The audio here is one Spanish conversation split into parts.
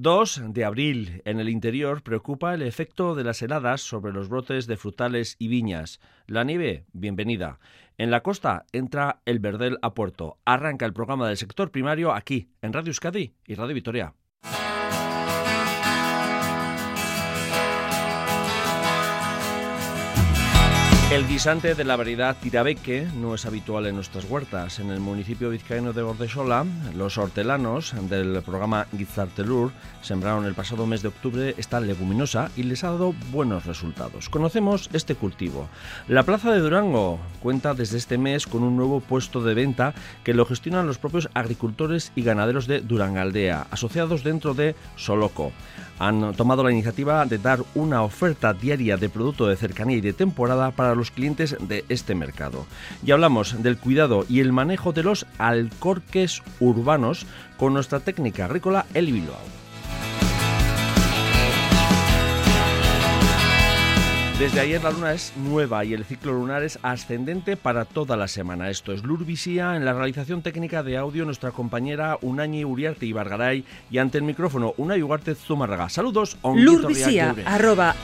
2 de abril. En el interior preocupa el efecto de las heladas sobre los brotes de frutales y viñas. La nieve, bienvenida. En la costa entra el verdel a puerto. Arranca el programa del sector primario aquí, en Radio Euskadi y Radio Vitoria. El guisante de la variedad tirabeque no es habitual en nuestras huertas. En el municipio vizcaíno de Bordesola, los hortelanos del programa Guizartelur sembraron el pasado mes de octubre esta leguminosa y les ha dado buenos resultados. Conocemos este cultivo. La Plaza de Durango cuenta desde este mes con un nuevo puesto de venta que lo gestionan los propios agricultores y ganaderos de Durangaldea, asociados dentro de Soloco han tomado la iniciativa de dar una oferta diaria de producto de cercanía y de temporada para los clientes de este mercado. Y hablamos del cuidado y el manejo de los alcorques urbanos con nuestra técnica agrícola El Bilbao. Desde ayer la luna es nueva y el ciclo lunar es ascendente para toda la semana. Esto es Lurvisía en la realización técnica de audio nuestra compañera Unañi Uriarte y Bargaray y ante el micrófono Unai Ugarte Zumárraga. Saludos. Lurvisía, arroba,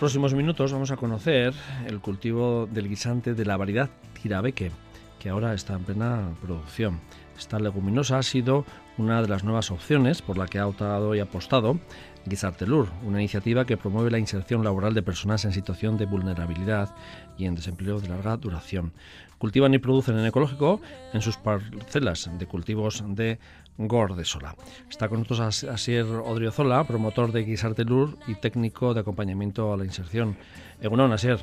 próximos minutos vamos a conocer el cultivo del guisante de la variedad tirabeque, que ahora está en plena producción. Esta leguminosa ha sido una de las nuevas opciones por la que ha optado y apostado Guisartelur, una iniciativa que promueve la inserción laboral de personas en situación de vulnerabilidad y en desempleo de larga duración. Cultivan y producen en ecológico en sus parcelas de cultivos de Gordesola. Está con nosotros Asier Odriozola, promotor de Guisartelur y técnico de acompañamiento a la inserción. Egunon, Asier.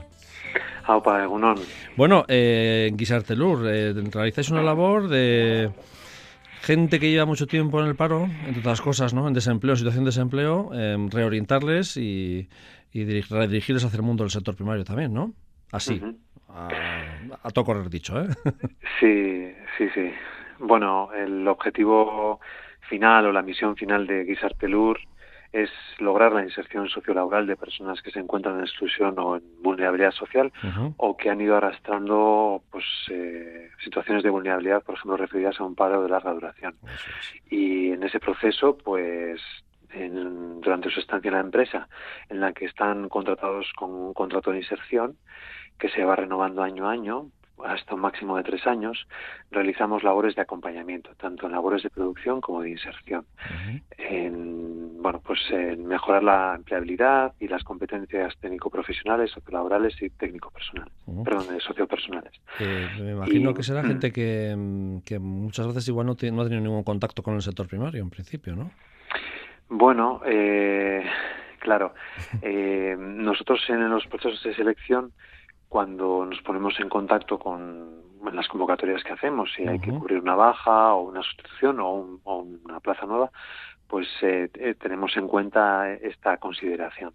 Aupa, Egunon. Bueno, eh, Guisartelur, eh, realizáis una labor de gente que lleva mucho tiempo en el paro, entre otras cosas, ¿no? En desempleo, situación de desempleo, em, reorientarles y, y redirigirles hacia el mundo del sector primario también, ¿no? Así, a, a todo correr dicho, ¿eh? Sí, sí, sí. Bueno, el objetivo final o la misión final de Guisartelur es lograr la inserción sociolaboral de personas que se encuentran en exclusión o en vulnerabilidad social o que han ido arrastrando pues eh, situaciones de vulnerabilidad, por ejemplo, referidas a un paro de larga duración. Y en ese proceso, pues durante su estancia en la empresa, en la que están contratados con un contrato de inserción que se va renovando año a año, hasta un máximo de tres años, realizamos labores de acompañamiento, tanto en labores de producción como de inserción, en, bueno, pues en mejorar la empleabilidad y las competencias técnico-profesionales, sociolaborales y técnico-personales, perdón, sociopersonales. me imagino que será gente que, que, muchas veces igual no, no ha tenido ningún contacto con el sector primario, en principio, ¿no? Bueno, eh, claro, eh, nosotros en los procesos de selección cuando nos ponemos en contacto con las convocatorias que hacemos, si hay que cubrir una baja o una sustitución o, una plaza nueva, pues eh, eh, tenemos en cuenta esta consideración.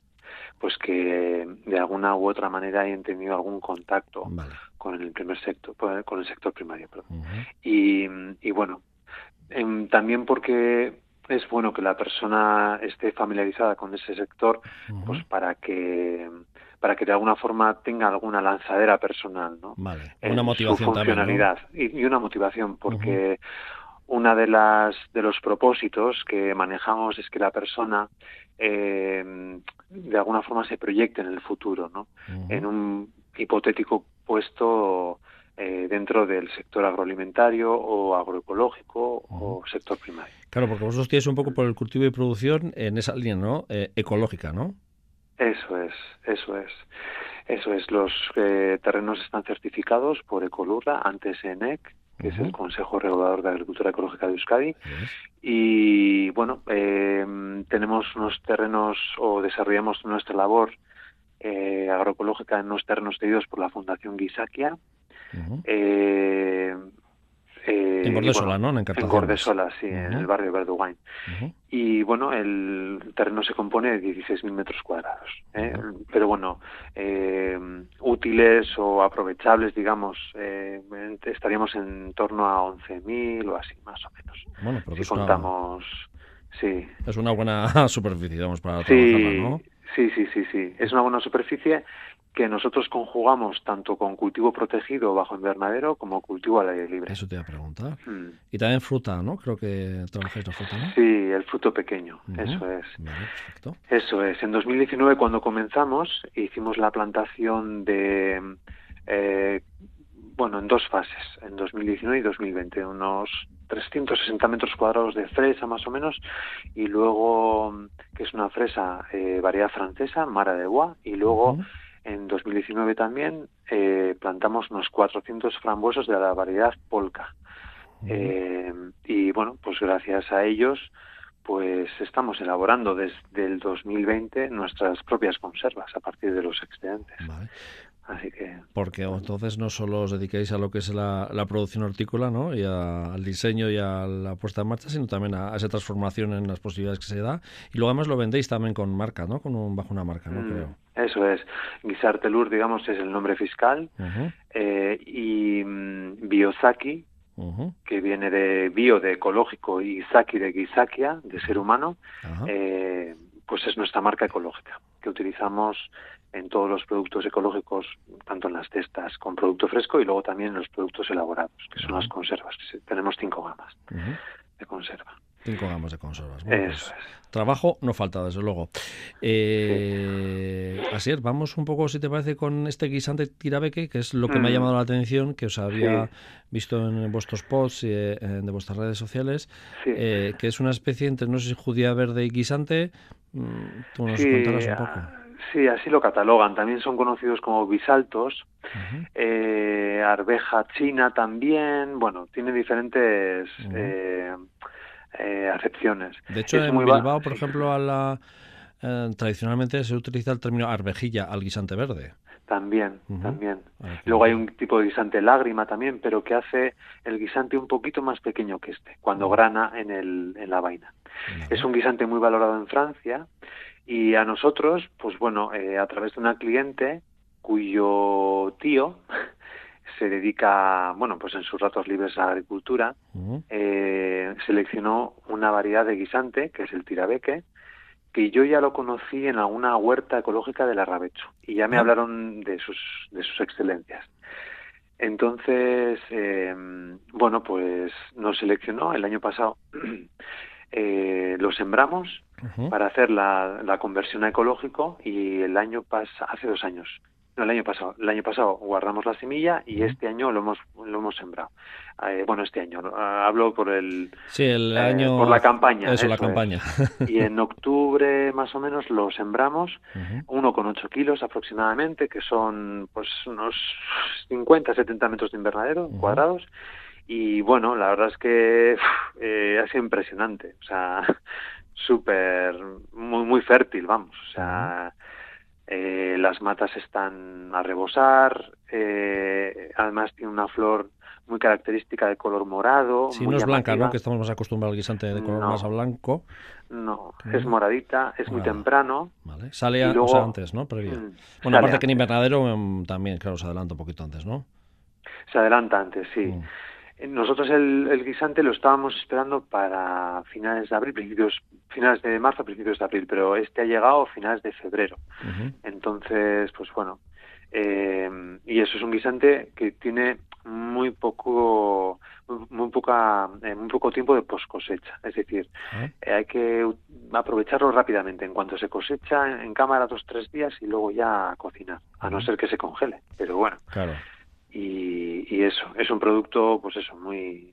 Pues que de alguna u otra manera hayan tenido algún contacto con el primer sector con el sector primario y, y, bueno em, también porque es bueno que la persona esté familiarizada con ese sector pues para que para que de alguna forma tenga alguna lanzadera personal, ¿no? Vale, una motivación su funcionalidad y, una motivación, porque una de las de los propósitos que manejamos es que la persona eh, de alguna forma se proyecte en el futuro, ¿no? En un hipotético puesto eh, dentro del sector agroalimentario o agroecológico o sector primario. Claro, porque vosotros tienes un poco por el cultivo y producción en esa línea, ¿no? Eh, ecológica, ¿no? Eso es, eso es. Eso es, los eh, terrenos están certificados por Ecolurra, antes ENEC, que es el Consejo Regulador de Agricultura Ecológica de Euskadi. Y bueno, eh, tenemos unos terrenos o desarrollamos nuestra labor eh, agroecológica en unos terrenos cedidos por la Fundación Guisaquia. Eh, en Gordesola, ¿no? En, en Gordesola, sí, en el barrio de Verdugain. Y bueno, el terreno se compone de 16.000 metros cuadrados. ¿eh? Pero bueno, eh, útiles o aprovechables, digamos, eh, estaríamos en torno a 11.000 o así, más o menos. Bueno, pero si contamos... Sí. Es una buena superficie, digamos, para trabajarla, ¿no? Sí, sí, sí, sí. Es una buena superficie que nosotros conjugamos tanto con cultivo protegido bajo invernadero como cultivo al aire libre. Eso te iba a preguntar. Mm. Y también fruta, ¿no? Creo que trabajáis la fruta, ¿no? Sí, el fruto pequeño, eso es. Vale, perfecto. Eso es. En 2019, cuando comenzamos, hicimos la plantación de, eh, bueno, en dos fases, en 2019 y 2020, unos 360 metros cuadrados de fresa más o menos, y luego, que es una fresa eh, variedad francesa, Mara de Bois, y luego... En 2019 también eh, plantamos unos 400 frambuesos de la variedad polka. Eh, y bueno, pues gracias a ellos, pues estamos elaborando desde el 2020 nuestras propias conservas a partir de los excedentes. Así que... Porque entonces no solo os dedicáis a lo que es la, producción hortícola ¿no? y al diseño y a la puesta en marcha, sino también a, esa transformación en las posibilidades que se da. Y luego además lo vendéis también con marca, ¿no? Con un, bajo una marca, ¿no? Mm, Creo. Eso es. Guisartelur, digamos, es el nombre fiscal. Eh, y mm, Biosaki, que viene de bio, de ecológico, y Saki de Gisakia, de ser humano, eh, pues es nuestra marca ecológica, que utilizamos en todos los productos ecológicos, tanto en las cestas con producto fresco y luego también en los productos elaborados, que son las conservas. Tenemos cinco gamas de conserva. Cinco gamas de conservas. Pues, trabajo no falta, desde luego. Eh, Así es, vamos un poco, si te parece, con este guisante tirabeque, que es lo que me ha mm. llamado la atención, que os había visto en vuestros posts eh, de vuestras redes sociales, eh, que es una especie entre, no sé si judía verde y guisante. Mm, tú nos contarás un poco. Sí, así lo catalogan. También son conocidos como bisaltos. eh, arveja china también. Bueno, tiene diferentes eh, eh, acepciones. De hecho, en Bilbao, por ejemplo, a la, eh, tradicionalmente se utiliza el término arvejilla al guisante verde. También, también. Luego hay un tipo de guisante lágrima también, pero que hace el guisante un poquito más pequeño que este, cuando grana en, el, en la vaina. Es un guisante muy valorado en Francia y a nosotros, pues bueno, eh, a través de una cliente cuyo tío se dedica, bueno, pues en sus ratos libres a la agricultura, eh, seleccionó una variedad de guisante, que es el tirabeque, que yo ya lo conocí en alguna huerta ecológica del Arrabecho, y ya me ah. hablaron de sus, de sus excelencias. Entonces, eh, bueno, pues nos seleccionó el año pasado, eh, lo sembramos para hacer la, la, conversión a ecológico y el año pasado, hace dos años, no, el año pasado. El año pasado guardamos la semilla y este año lo hemos lo hemos sembrado. Eh, bueno, este año ah, hablo por el sí, el eh, año por la campaña. Eso, la campaña. Y en octubre más o menos lo sembramos, uno con ocho kilos aproximadamente, que son pues unos 50, 70 metros de invernadero cuadrados. Y bueno, la verdad es que eh, ha sido impresionante. O sea, súper, muy, muy fértil, vamos. O sea, eh, las matas están a rebosar, eh, además tiene una flor muy característica de color morado. Sí, no es blanca, ¿no? Que estamos más acostumbrados al guisante de color más a blanco. No, es moradita, es muy temprano. Vale. Sale antes, ¿no? Mm, bueno, aparte que en invernadero em, también, claro, se adelanta un poquito antes, ¿no? Se adelanta antes, sí. Mm. Nosotros el, guisante lo estábamos esperando para finales de abril, principios, finales de marzo, principios de abril, pero este ha llegado a finales de febrero. Entonces, pues bueno, eh, y eso es un guisante que tiene muy poco muy poca eh, muy poco tiempo de post cosecha es decir ah. eh, hay que aprovecharlo rápidamente. En cuanto se cosecha en, cámara dos tres días y luego ya cocinar a no ser que se congele. Pero bueno claro y, eso, es un producto, pues eso, muy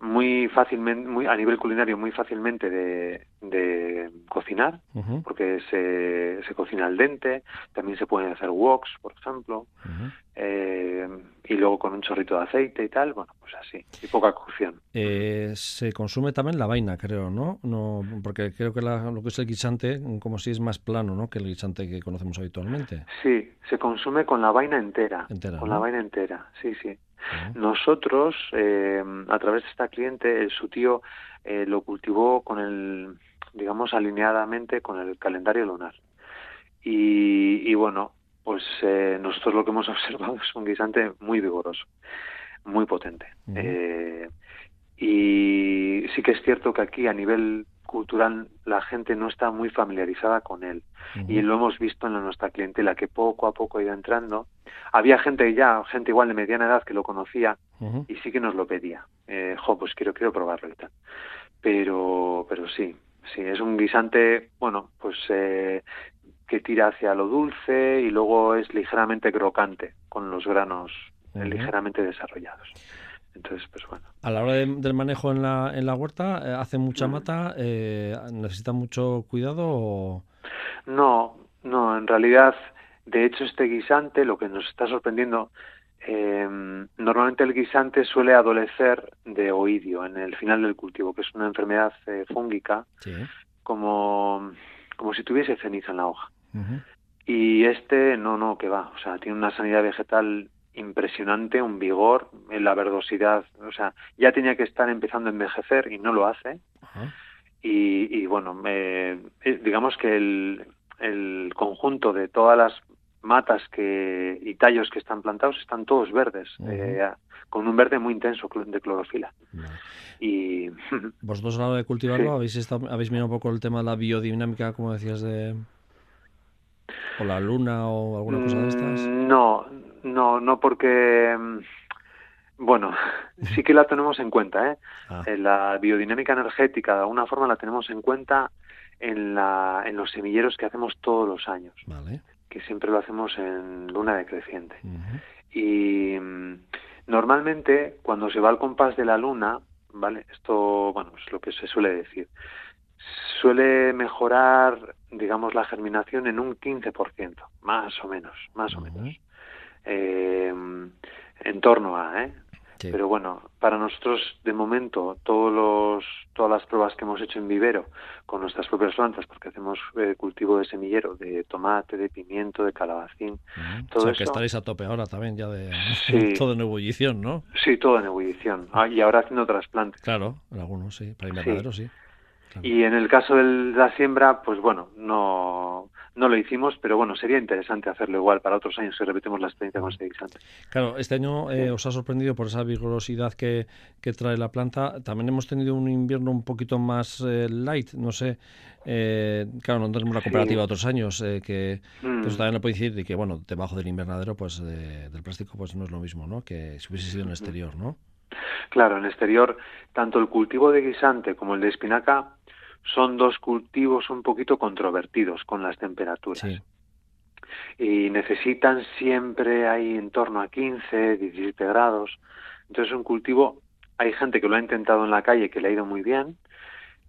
muy fácilmente, muy a nivel culinario, muy fácilmente de, de cocinar, porque se, se cocina al dente, también se pueden hacer woks, por ejemplo, eh, y luego con un chorrito de aceite y tal, bueno, pues así, y poca cocción. Eh, se consume también la vaina, creo, ¿no? no porque creo que lo que es el guisante, como si es más plano, ¿no? Que el guisante que conocemos habitualmente. Sí, se consume con la vaina entera. con la vaina entera, sí, sí. Nosotros, eh, a través de esta cliente, su tío eh, lo cultivó con el, digamos, alineadamente con el calendario lunar. Y, bueno, pues eh, nosotros lo que hemos observado es un guisante muy vigoroso, muy potente. y sí que es cierto que aquí a nivel cultural la gente no está muy familiarizada con él. Y lo hemos visto en nuestra clientela que poco a poco ha ido entrando. Había gente ya gente igual de mediana edad que lo conocía y sí que nos lo pedía. Eh, jo pues quiero quiero probarlo y tal. Pero pero sí sí es un guisante bueno pues eh, que tira hacia lo dulce y luego es ligeramente crocante con los granos ligeramente desarrollados entonces, pues bueno. A la hora del manejo en la, en la huerta, eh, ¿hace mucha mm. mata? Eh, ¿Necesita mucho cuidado? O... No, no, en realidad, de hecho, este guisante, lo que nos está sorprendiendo, em, normalmente el guisante suele adolecer de oidio en el final del cultivo, que es una enfermedad eh, fúngica, como, como si tuviese ceniza en la hoja. Y este, no, no, que va, o sea, tiene una sanidad vegetal impresionante, un vigor, en la verdosidad, o sea, ya tenía que estar empezando a envejecer y no lo hace. y, bueno, me, eh, digamos que el, el conjunto de todas las matas que y tallos que están plantados están todos verdes, eh, con un verde muy intenso de clorofila. Y vosotros a la hora de cultivarlo habéis habéis mirado un poco el tema de la biodinámica, como decías de o la luna o alguna cosa de estas. Mm, no, no, no porque, mm, bueno, sí que la tenemos en cuenta, ¿eh? Ah. La biodinámica energética, de alguna forma la tenemos en cuenta en, la, en los semilleros que hacemos todos los años, que siempre lo hacemos en luna decreciente. Y mm, normalmente cuando se va al compás de la luna, ¿vale? Esto, bueno, es lo que se suele decir. Suele mejorar, digamos, la germinación en un 15%, más o menos, más o menos eh, en torno a, ¿eh? Pero bueno, para nosotros de momento todos los, todas las pruebas que hemos hecho en vivero con nuestras propias plantas, porque hacemos eh, cultivo de semillero, de tomate, de pimiento, de calabacín, todo o sea, que estaréis a tope ahora también ya de todo en ebullición, ¿no? Sí, todo en ebullición. Ah, y ahora haciendo trasplantes. Claro, algunos sí, para invernadero sí. Y en el caso de la siembra, pues bueno, no, no lo hicimos, pero bueno, sería interesante hacerlo igual para otros años si repetimos la experiencia con este guisante. Claro, este año eh, os ha sorprendido por esa vigorosidad que, que, trae la planta. También hemos tenido un invierno un poquito más eh, light, no sé. Eh, claro, no tenemos la comparativa de otros años, que, mm. eso también lo puede decir, y que bueno, debajo del invernadero, pues del plástico, pues no es lo mismo, ¿no? Que si hubiese sido en el exterior, ¿no? Claro, en el exterior, tanto el cultivo de guisante como el de espinaca son dos cultivos un poquito controvertidos con las temperaturas. Y necesitan siempre ahí en torno a 15, 17 grados. Entonces un cultivo, hay gente que lo ha intentado en la calle que le ha ido muy bien,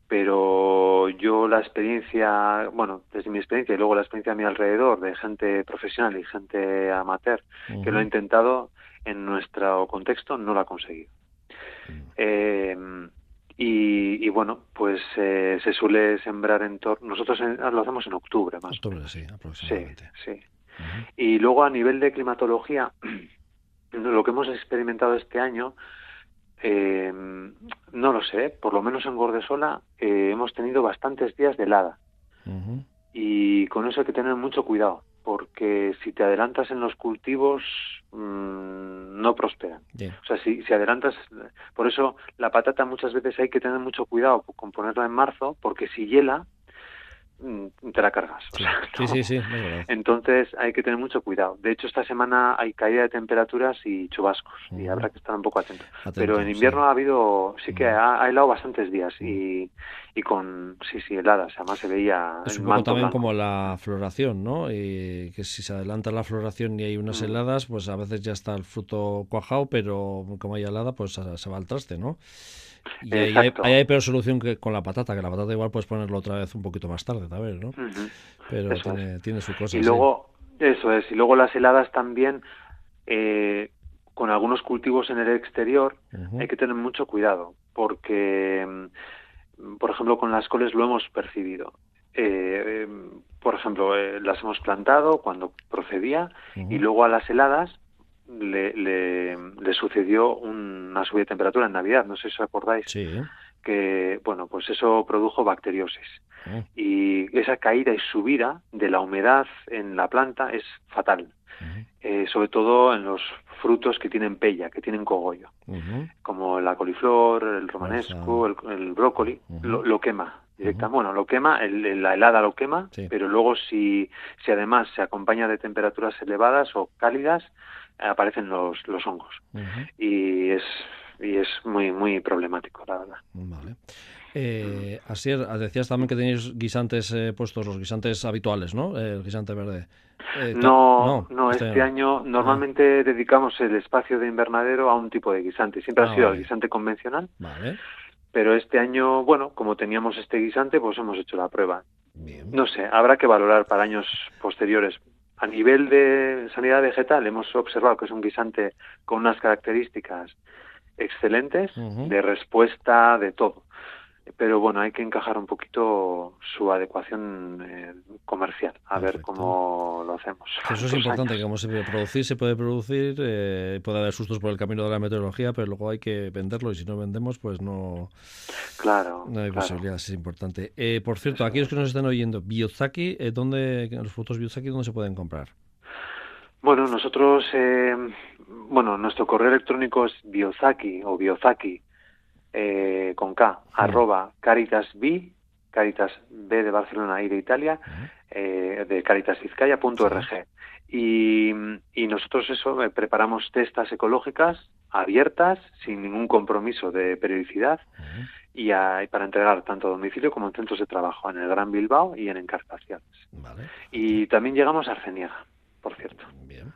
pero yo la experiencia, bueno, desde mi experiencia y luego la experiencia a mi alrededor de gente profesional y gente amateur que lo ha intentado, en nuestro contexto no lo ha conseguido. eh, y, bueno, pues eh, se suele sembrar en torno. Nosotros lo hacemos en octubre más. Octubre, sí, aproximadamente. Sí, sí. Y luego a nivel de climatología, lo que hemos experimentado este año, eh, no lo sé, por lo menos en Gordesola eh, hemos tenido bastantes días de helada. Y con eso hay que tener mucho cuidado, porque si te adelantas en los cultivos, Mm, no prosperan. O sea, si, si adelantas, por eso la patata muchas veces hay que tener mucho cuidado con ponerla en marzo, porque si hiela, te la cargas. sí, sí, sí, Entonces hay que tener mucho cuidado. De hecho, esta semana hay caída de temperaturas y chubascos y habrá que estar un poco atento. Pero en invierno ha habido, sí que ha, helado bastantes días y, y con, sí, sí, heladas. Además se veía. Es un poco también como la floración, ¿no? Y que si se adelanta la floración y hay unas mm. heladas, pues a veces ya está el fruto cuajado, pero como hay helada, pues se va al traste, ¿no? Y ahí hay, hay, peor solución que con la patata, que la patata igual puedes ponerlo otra vez un poquito más tarde, tal vez, ¿no? Pero tiene, tiene, su cosa. Y luego, eso es, y luego las heladas también, eh, con algunos cultivos en el exterior, hay que tener mucho cuidado, porque, mm, por ejemplo, con las coles lo hemos percibido. Eh, por ejemplo, eh, las hemos plantado cuando procedía y luego a las heladas le, le, sucedió una subida de temperatura en Navidad, no sé si os acordáis. Sí. Que, bueno, pues eso produjo bacteriosis. Oh. Y esa caída y subida de la humedad en la planta es fatal. Eh, sobre todo en los frutos que tienen pella, que tienen cogollo, como la coliflor, el romanesco, el, brócoli, lo, quema directamente. Bueno, lo quema, la helada lo quema, pero luego si, si además se acompaña de temperaturas elevadas o cálidas, aparecen los, los hongos. Y es y es muy muy problemático, la verdad. Vale. Eh, Asier, decías también que tenéis guisantes eh, puestos, los guisantes habituales, ¿no? El guisante verde. Eh, no, no, este, este año normalmente dedicamos el espacio de invernadero a un tipo de guisante. Siempre ha ah, sido el guisante convencional. Vale. Pero este año, bueno, como teníamos este guisante, pues hemos hecho la prueba. No sé, habrá que valorar para años posteriores. A nivel de sanidad vegetal hemos observado que es un guisante con unas características excelentes de respuesta de todo pero bueno, hay que encajar un poquito su adecuación eh, comercial, a ver cómo lo hacemos. Eso es importante, que como se puede producir, se puede producir, eh, puede haber sustos por el camino de la meteorología, pero luego hay que venderlo y si no vendemos, pues no, claro, no hay posibilidad, es importante. Eh, por cierto, aquellos que nos estén oyendo, Biozaki, eh, ¿dónde, los frutos Biozaki, ¿dónde se pueden comprar? Bueno, nosotros, bueno, nuestro correo electrónico es biozaki o biozaki eh, con K, arroba Caritas B, Caritas B de Barcelona y de Italia, eh, de caritasvizcaya.org. Y, y nosotros eso, eh, preparamos testas ecológicas abiertas, sin ningún compromiso de periodicidad, y, para entregar tanto a domicilio como en centros de trabajo, en el Gran Bilbao y en encartaciones. Y también llegamos a Arceniega, por cierto. Bien.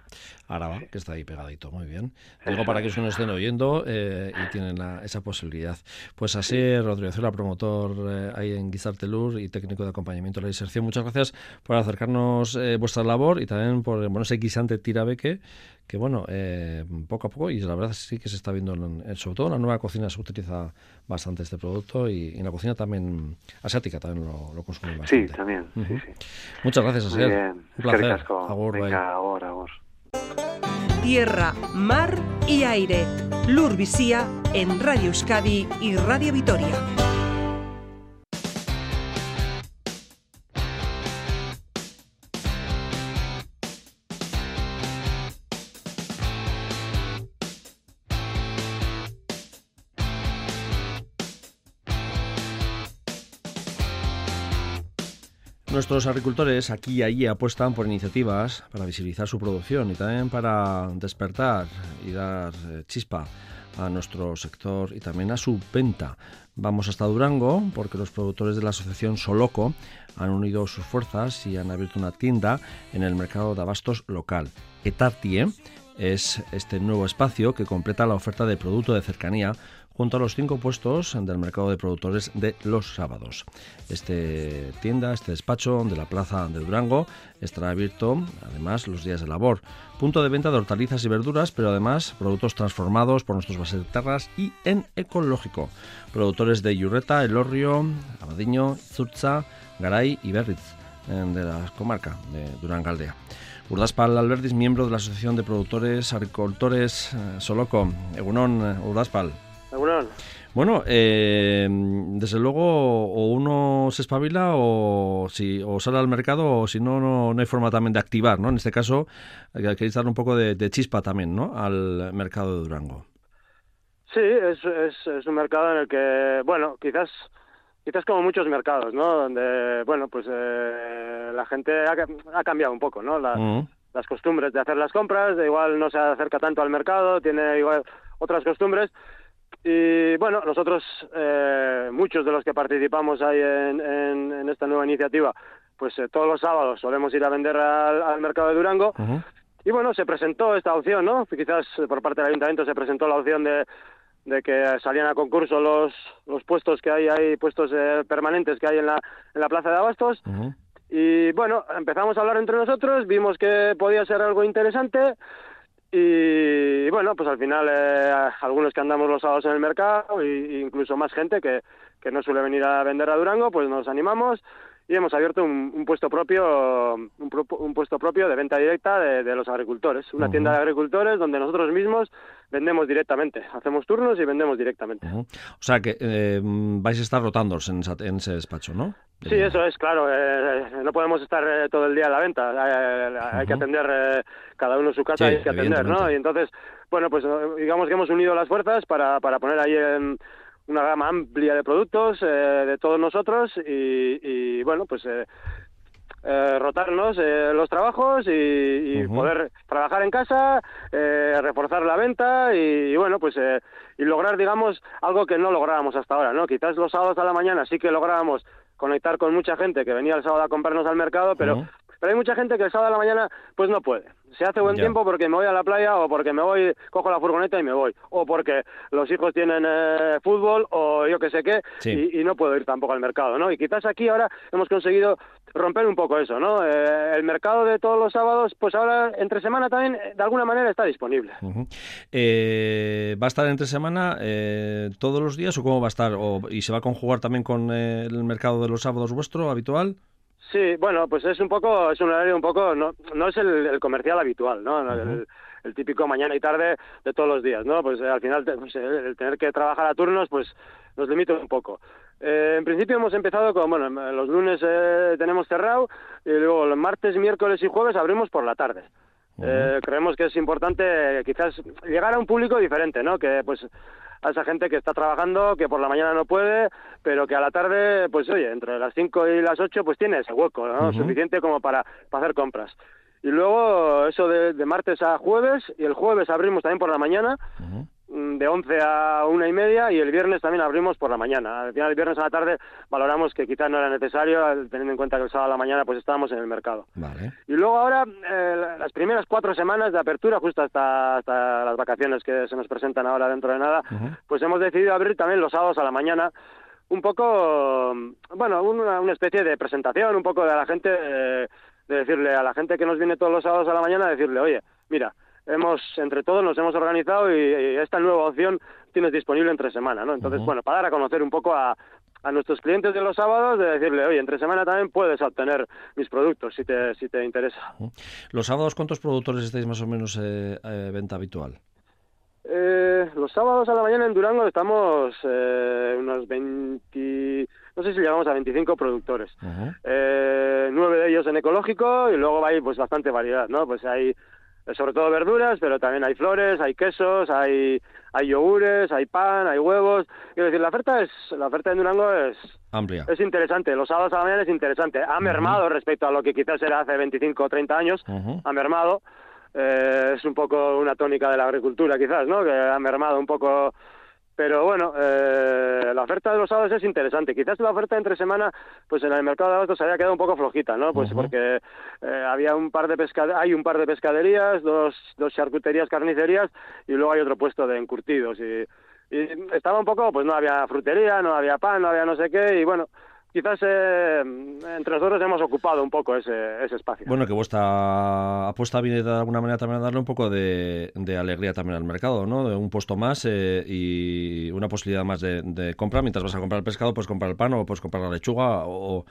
Araba, que está ahí pegadito, muy bien. Digo para que nos estén oyendo eh, y tienen esa posibilidad. Pues así, Rodrigo Cela, promotor eh, ahí en Guizartelur y técnico de acompañamiento a la inserción. Muchas gracias por acercarnos eh, vuestra labor y también por bueno, ese guisante tirabeque que bueno, poco a poco, y la verdad sí que se está viendo, sobre todo en la nueva cocina se utiliza bastante este producto y en la cocina también asiática también lo, lo consumen bastante. Sí, también. sí, sí. Muchas gracias, Asier. Un placer. Venga, ahora, ahora tierra, mar y aire. Lur en Radio Euskadi y Radio Vitoria. Nuestros agricultores aquí y allí apuestan por iniciativas para visibilizar su producción y también para despertar y dar eh, chispa a nuestro sector y también a su venta. Vamos hasta Durango porque los productores de la asociación Soloco han unido sus fuerzas y han abierto una tienda en el mercado de abastos local. Etartie es este nuevo espacio que completa la oferta de producto de cercanía junto a los cinco puestos del mercado de productores de los sábados. Este tienda, este despacho de la Plaza de Durango estará abierto además los días de labor. Punto de venta de hortalizas y verduras, pero además productos transformados por nuestros bases de terras y en ecológico. Productores de Yurreta, Elorrio, Abadiño, Zurza, Garay y Berriz de la comarca de Durangaldea. Urdaspal Albertis, miembro de la Asociación de Productores Agricultores eh, Soloco. Egunon, eh, Bueno, eh, desde luego o uno se espabila o, si, o sale al mercado o si no, no, hay forma también de activar, ¿no? En este caso, queréis dar un poco de, chispa también, ¿no? Al mercado de Durango. Sí, es, es, un mercado en el que, bueno, quizás quizás como muchos mercados, ¿no? Donde, bueno, pues eh, la gente ha, cambiado un poco, ¿no? Las costumbres de hacer las compras, de igual no se acerca tanto al mercado, tiene igual otras costumbres y bueno, nosotros, eh, muchos de los que participamos ahí en, en, esta nueva iniciativa, pues eh, todos los sábados solemos ir a vender al, mercado de Durango. Y bueno, se presentó esta opción, ¿no? Quizás por parte del ayuntamiento se presentó la opción de, de que salían a concurso los, los puestos que hay, hay puestos eh, permanentes que hay en la, en la plaza de Abastos. Y bueno, empezamos a hablar entre nosotros, vimos que podía ser algo interesante y, bueno, pues al final eh, algunos que andamos los sábados en el mercado e incluso más gente que, que no suele venir a vender a Durango, pues nos animamos y hemos abierto un, puesto propio un, puesto propio de venta directa de, los agricultores. Una tienda de agricultores donde nosotros mismos vendemos directamente. Hacemos turnos y vendemos directamente. O sea que eh, vais a estar rotando en, ese despacho no sí eso es claro eh, no podemos estar eh, todo el día a la venta. Hay que atender cada uno su casa hay que atender no y entonces bueno pues digamos que hemos unido las fuerzas para para poner ahí en una gama amplia de productos eh, de todos nosotros y, bueno, pues eh, eh, rotarnos los trabajos y, poder trabajar en casa, reforzar la venta y, bueno, pues y lograr, digamos, algo que no lográbamos hasta ahora, ¿no? Quizás los sábados a la mañana sí que lográbamos conectar con mucha gente que venía el sábado a comprarnos al mercado, pero pero hay mucha gente que el sábado a la mañana pues no puede. Se hace buen tiempo porque me voy a la playa o porque me voy, cojo la furgoneta y me voy. O porque los hijos tienen eh, fútbol o yo que sé qué y, no puedo ir tampoco al mercado, ¿no? Y quizás aquí ahora hemos conseguido romper un poco eso, ¿no? Eh, el mercado de todos los sábados, pues ahora entre semana también de alguna manera está disponible. Eh, ¿Va a estar entre semana todos los días o cómo va a estar? O, ¿Y se va a conjugar también con el mercado de los sábados vuestro habitual? Sí, bueno, pues es un poco, es un horario un poco, no, no es el, comercial habitual, ¿no? el, típico mañana y tarde de todos los días, ¿no? Pues eh, al final pues, el tener que trabajar a turnos, pues nos limita un poco. Eh, en principio hemos empezado con, bueno, los lunes eh, tenemos cerrado y luego los martes, miércoles y jueves abrimos por la tarde. Creemos que es importante quizás llegar a un público diferente, ¿no? Que pues a esa gente que está trabajando, que por la mañana no puede, pero que a la tarde, pues oye, entre las 5 y las 8, pues tiene ese hueco, ¿no? Suficiente como para, hacer compras. Y luego eso de, martes a jueves, y el jueves abrimos también por la mañana, de 11 a una y media y el viernes también abrimos por la mañana. Al final, el viernes a la tarde valoramos que quizás no era necesario, teniendo en cuenta que el sábado a la mañana pues estábamos en el mercado. Y luego ahora, eh, las primeras cuatro semanas de apertura, justo hasta, hasta las vacaciones que se nos presentan ahora dentro de nada, pues hemos decidido abrir también los sábados a la mañana un poco, bueno, una, una especie de presentación, un poco de la gente, de decirle a la gente que nos viene todos los sábados a la mañana, decirle, oye, mira, hemos entre todos nos hemos organizado y, esta nueva opción tienes disponible entre semana, ¿no? Entonces, bueno, para dar a conocer un poco a, a nuestros clientes de los sábados de decirle, oye, entre semana también puedes obtener mis productos si te, si te interesa. ¿Los sábados cuántos productores estáis más o menos eh, eh venta habitual? Eh, los sábados a la mañana en Durango estamos eh, unos 20, no sé si llegamos a 25 productores. eh, nueve de ellos en ecológico y luego hay pues bastante variedad, ¿no? Pues hay sobre todo verduras, pero también hay flores, hay quesos, hay, hay yogures, hay pan, hay huevos. Quiero decir, la oferta es la oferta de Durango es amplia. Es interesante, los sábados a la mañana es interesante. Ha mermado respecto a lo que quizás era hace 25 o 30 años, ha mermado. Eh, es un poco una tónica de la agricultura quizás, ¿no? Que ha mermado un poco pero bueno, eh, la oferta de los sábados es interesante. Quizás la oferta entre semana, pues en el mercado de abasto se había quedado un poco flojita, ¿no? Pues porque eh, había un par de hay un par de pescaderías, dos, dos charcuterías, carnicerías y luego hay otro puesto de encurtidos y, y estaba un poco, pues no había frutería, no había pan, no había no sé qué y bueno, quizás eh, entre nosotros hemos ocupado un poco ese, ese, espacio. Bueno, que vuestra apuesta viene de alguna manera también a darle un poco de, alegría también al mercado, ¿no? De un puesto más eh, y una posibilidad más de, compra. Mientras vas a comprar el pescado, puedes comprar el pan o puedes comprar la lechuga o,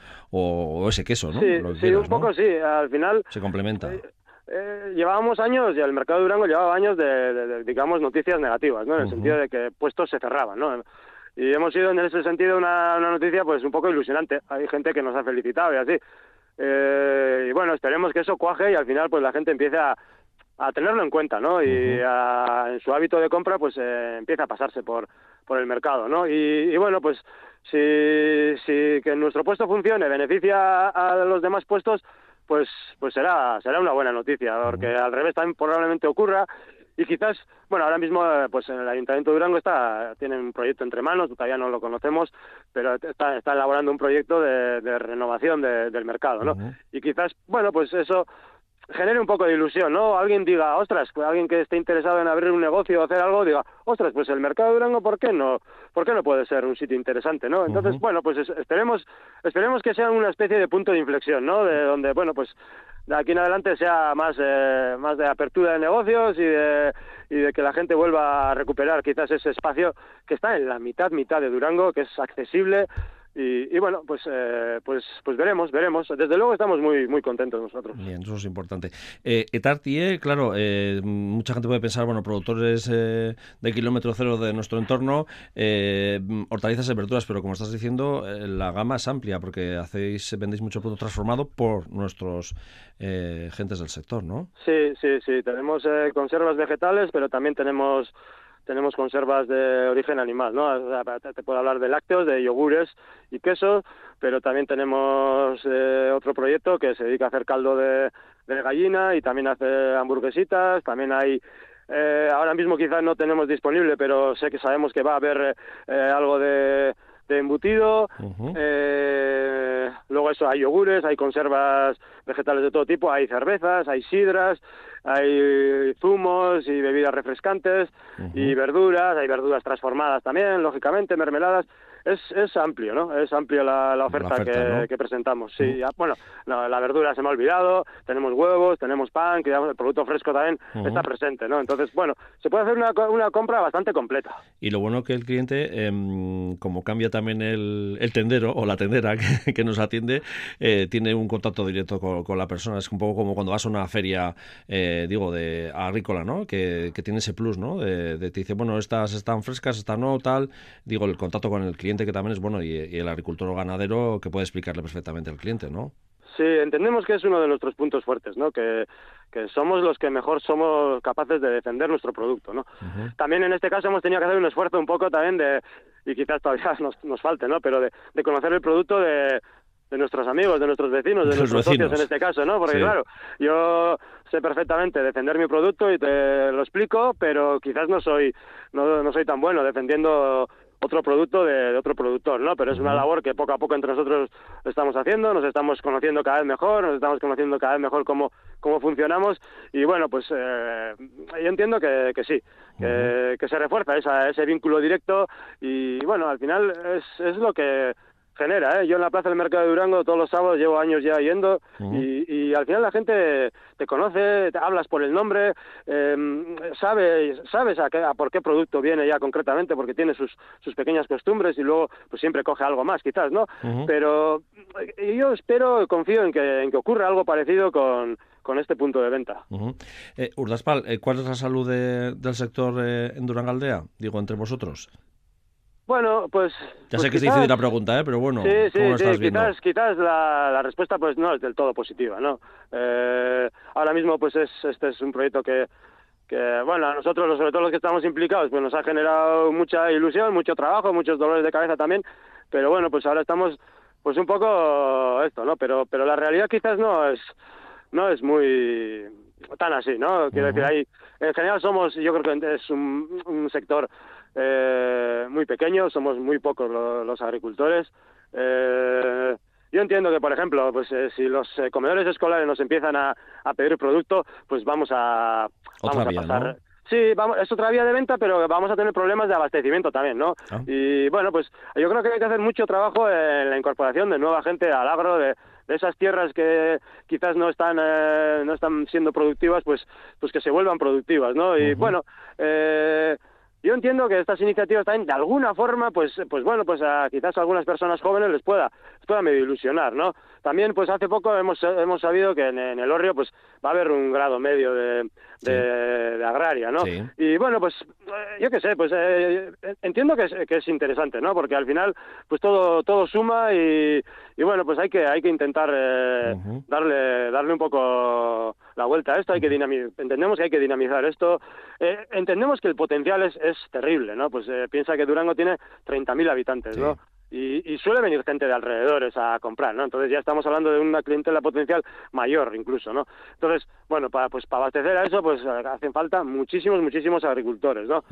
ese queso, ¿no? Sí, un poco sí. Al final... Se complementa. Eh, llevábamos años y el mercado de Durango llevaba años de, digamos, noticias negativas, ¿no? En el sentido de que puestos se cerraban, ¿no? Y hemos sido en ese sentido una, una noticia pues un poco ilusionante. Hay gente que nos ha felicitado y así. Eh, y bueno, esperemos que eso cuaje y al final pues la gente empiece a, a tenerlo en cuenta, ¿no? Y en su hábito de compra pues eh, empieza a pasarse por, por el mercado, ¿no? Y, bueno, pues si, si que nuestro puesto funcione, beneficia a los demás puestos, pues pues será será una buena noticia, porque al revés también probablemente ocurra y quizás, bueno, ahora mismo eh, pues en el Ayuntamiento de Durango está, tiene un proyecto entre manos, todavía no lo conocemos, pero está, está elaborando un proyecto de, renovación del mercado, ¿no? Y quizás, bueno, pues eso genere un poco de ilusión, ¿no? Alguien diga, ostras, alguien que esté interesado en abrir un negocio o hacer algo, diga, ostras, pues el mercado de Durango, ¿por qué no? ¿Por qué no puede ser un sitio interesante, no? Entonces, bueno, pues esperemos, esperemos que sea una especie de punto de inflexión, ¿no? De donde, bueno, pues de aquí en adelante sea más, eh, más de apertura de negocios y de, y de que la gente vuelva a recuperar quizás ese espacio que está en la mitad, mitad de Durango, que es accesible, y, bueno, pues, eh, pues, pues veremos, veremos. Desde luego estamos muy, muy contentos nosotros. Bien, eso es importante. Eh, Etartie, claro, eh, mucha gente puede pensar, bueno, productores eh, de kilómetro cero de nuestro entorno, hortalizas y verduras, pero como estás diciendo, la gama es amplia porque hacéis, vendéis mucho producto transformado por nuestros gentes del sector, ¿no? Sí, sí, sí. Tenemos conservas vegetales, pero también tenemos tenemos conservas de origen animal, ¿no? te puedo hablar de lácteos, de yogures y quesos, pero también tenemos eh, otro proyecto que se dedica a hacer caldo de, gallina y también hace hamburguesitas, también hay eh, ahora mismo quizás no tenemos disponible, pero sé que sabemos que va a haber eh, algo de, embutido. luego eso, hay yogures, hay conservas vegetales de todo tipo, hay cervezas, hay sidras, hay zumos y bebidas refrescantes y verduras, hay verduras transformadas también, lógicamente, mermeladas es, es amplio, ¿no? Es amplio la, oferta, que, presentamos. Sí, bueno, la verdura se me ha olvidado, tenemos huevos, tenemos pan, que el producto fresco también está presente, ¿no? Entonces, bueno, se puede hacer una, una compra bastante completa. Y lo bueno que el cliente, em, como cambia también el, el, tendero o la tendera que, nos atiende, eh, tiene un contacto directo con, la persona. Es un poco como cuando vas a una feria, eh, digo, de agrícola, ¿no? Que, que tiene ese plus, ¿no? De, de, te dice, bueno, estas están frescas, estas no, tal. Digo, el contacto con el cliente que también es bueno y, el agricultor o ganadero que puede explicarle perfectamente al cliente, ¿no? Sí, entendemos que es uno de nuestros puntos fuertes, ¿no? Que, que somos los que mejor somos capaces de defender nuestro producto, ¿no? También en este caso hemos tenido que hacer un esfuerzo un poco también de, y quizás todavía nos, nos falte, ¿no? Pero de, de conocer el producto de, de nuestros amigos, de nuestros vecinos, de, nuestros socios en este caso, ¿no? Porque claro, yo sé perfectamente defender mi producto y te lo explico, pero quizás no soy no, no soy tan bueno defendiendo otro producto de, otro productor, ¿no? Pero es una labor que poco a poco entre nosotros estamos haciendo, nos estamos conociendo cada vez mejor, nos estamos conociendo cada vez mejor cómo, cómo funcionamos. Y bueno, pues eh, yo entiendo que, que sí, que, que, se refuerza esa, ese vínculo directo. Y bueno, al final es, es lo que genera, ¿eh? Yo en la Plaza del Mercado de Durango todos los sábados llevo años ya yendo y, y, al final la gente te conoce, te hablas por el nombre, eh, sabes, sabes a, qué, a por qué producto viene ya concretamente porque tiene sus, sus pequeñas costumbres y luego pues siempre coge algo más quizás, ¿no? Pero eh, yo espero, confío en que, en que ocurra algo parecido con, con este punto de venta. eh, Urdaspal, eh, ¿cuál es la salud del sector eh, en Durangaldea? Digo, entre vosotros. Bueno, pues... Ya sé pues que es difícil la pregunta, ¿eh? pero bueno, sí, sí, sí, Quizás, quizás la, la, respuesta pues no es del todo positiva, ¿no? Eh, ahora mismo pues es, este es un proyecto que, que, bueno, a nosotros, sobre todo los que estamos implicados, pues nos ha generado mucha ilusión, mucho trabajo, muchos dolores de cabeza también, pero bueno, pues ahora estamos pues un poco esto, ¿no? Pero, pero la realidad quizás no es, no es muy tan así, ¿no? Quiero decir, ahí, en general somos, yo creo que es un, un sector eh, muy pequeño, somos muy pocos los, agricultores. Eh, yo entiendo que, por ejemplo, pues eh, si los eh, comedores escolares nos empiezan a, a pedir producto, pues vamos a, vamos a pasar. Sí, vamos, es otra vía de venta, pero vamos a tener problemas de abastecimiento también, ¿no? Ah. Y bueno, pues yo creo que hay que hacer mucho trabajo en la incorporación de nueva gente al agro, de, de esas tierras que quizás no están eh, no están siendo productivas, pues pues que se vuelvan productivas, ¿no? Y bueno, eh, yo entiendo que estas iniciativas también de alguna forma pues pues bueno pues a quizás a algunas personas jóvenes les pueda les pueda medio ilusionar no también pues hace poco hemos hemos sabido que en, el Orrio pues va a haber un grado medio de, de, agraria no y bueno pues eh, yo qué sé pues eh, entiendo que es, que es interesante no porque al final pues todo todo suma y, y bueno pues hay que hay que intentar eh, darle darle un poco la vuelta a esto hay que dinamizar entendemos que hay que dinamizar esto entendemos que el potencial es terrible, ¿no? Pues eh, piensa que Durango tiene 30.000 habitantes, ¿no? Y, suele venir gente de alrededores a comprar, ¿no? Entonces ya estamos hablando de una clientela potencial mayor incluso, ¿no? Entonces, bueno, para pues para abastecer a eso, pues eh, hacen falta muchísimos, muchísimos agricultores, ¿no?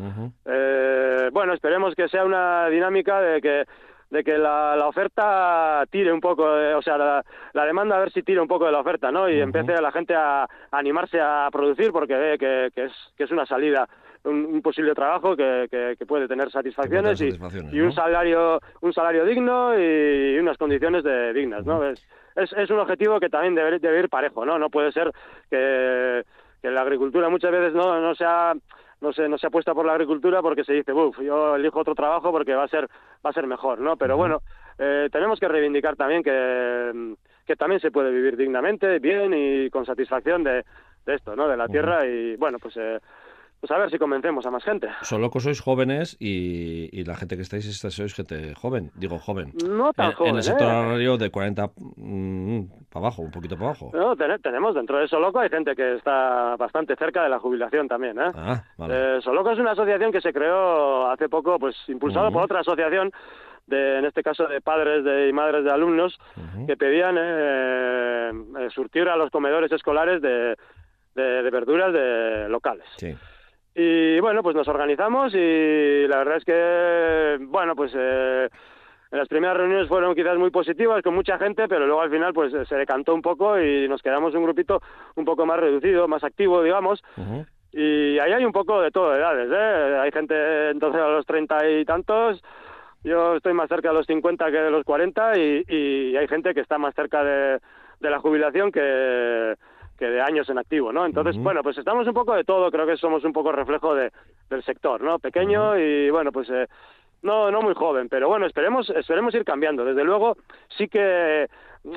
eh, bueno, esperemos que sea una dinámica de que de que la, la oferta tire un poco, eh, o sea, la, la, demanda a ver si tira un poco de la oferta, ¿no? Y empiece la gente a, animarse a producir porque ve que, que, es, que es una salida un, posible trabajo que, que, puede tener satisfacciones, y, un salario un salario digno y unas condiciones de dignas, ¿no? es, es, un objetivo que también debe, debe ir parejo, ¿no? No puede ser que, que la agricultura muchas veces no, no sea no se no se apuesta por la agricultura porque se dice, uff, yo elijo otro trabajo porque va a ser va a ser mejor, ¿no? Pero bueno, eh, tenemos que reivindicar también que, que también se puede vivir dignamente, bien y con satisfacción de, de esto, ¿no? De la tierra y bueno, pues eh, pues a ver si convencemos a más gente. Solo que sois jóvenes y, la gente que estáis sois gente joven, digo joven. No tan joven. En el sector agrario de 40 mm, para abajo, un poquito para abajo. No, tenemos dentro de Soloco hay gente que está bastante cerca de la jubilación también. ¿eh? Ah, vale. Eh, Soloco es una asociación que se creó hace poco, pues impulsado por otra asociación. De, en este caso de padres de, y madres de alumnos que pedían eh, eh, surtir a los comedores escolares de, de, de verduras de locales. Sí. Y bueno, pues nos organizamos y la verdad es que, bueno, pues eh, las primeras reuniones fueron quizás muy positivas con mucha gente, pero luego al final pues se decantó un poco y nos quedamos un grupito un poco más reducido, más activo, digamos. Y ahí hay un poco de todo, de edades, ¿eh? Hay gente entonces a los treinta y tantos, yo estoy más cerca de los cincuenta que de los cuarenta y, y hay gente que está más cerca de, de la jubilación que que de años en activo, ¿no? Entonces, bueno, pues estamos un poco de todo, creo que somos un poco reflejo de, del sector, ¿no? Pequeño y, bueno, pues eh, no, no muy joven, pero bueno, esperemos, esperemos ir cambiando. Desde luego, sí que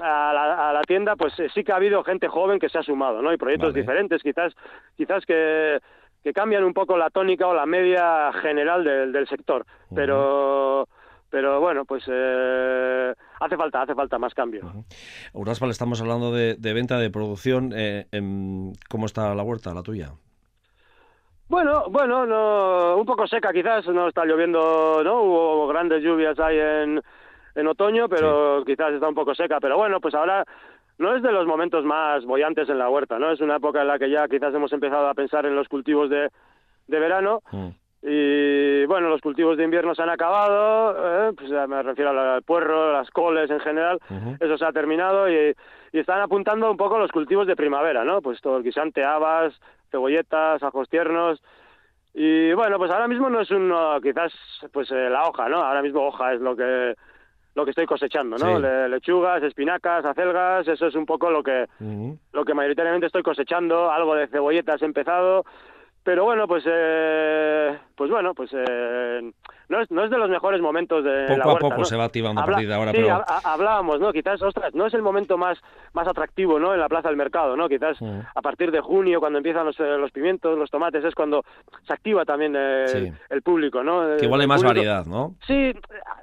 a la, a la tienda, pues eh, sí que ha habido gente joven que se ha sumado, ¿no? Y proyectos diferentes, quizás, quizás que que cambian un poco la tónica o la media general del, del sector, pero pero bueno, pues eh, hace falta, hace falta más cambio. Uh estamos hablando de, venta, de producción. Eh, ¿Cómo está la huerta, la tuya? Bueno, bueno, no, un poco seca quizás, no está lloviendo, ¿no? Hubo grandes lluvias ahí en, en otoño, pero quizás está un poco seca. Pero bueno, pues ahora no es de los momentos más bollantes en la huerta, ¿no? Es una época en la que ya quizás hemos empezado a pensar en los cultivos de, de verano. Mm. Y bueno, los cultivos de invierno se han acabado, eh, pues me refiero al puerro, las coles en general, eso se ha terminado y, y, están apuntando un poco los cultivos de primavera, ¿no? Pues todo el guisante, habas, cebolletas, ajos tiernos. Y bueno, pues ahora mismo no es uno, quizás, pues eh, la hoja, ¿no? Ahora mismo hoja es lo que lo que estoy cosechando, ¿no? lechugas, espinacas, acelgas, eso es un poco lo que lo que mayoritariamente estoy cosechando, algo de cebolletas he empezado, pero bueno, pues eh, pues bueno, pues eh, no, es, no es de los mejores momentos de poco la a poco se va activando a partir de ahora. Sí, pero... hablábamos, ¿no? Quizás, ostras, no es el momento más más atractivo, ¿no? En la plaza del mercado, ¿no? Quizás a partir de junio, cuando empiezan los, eh, los pimientos, los tomates, es cuando se activa también el, público, ¿no? Que igual hay más variedad, ¿no? Sí,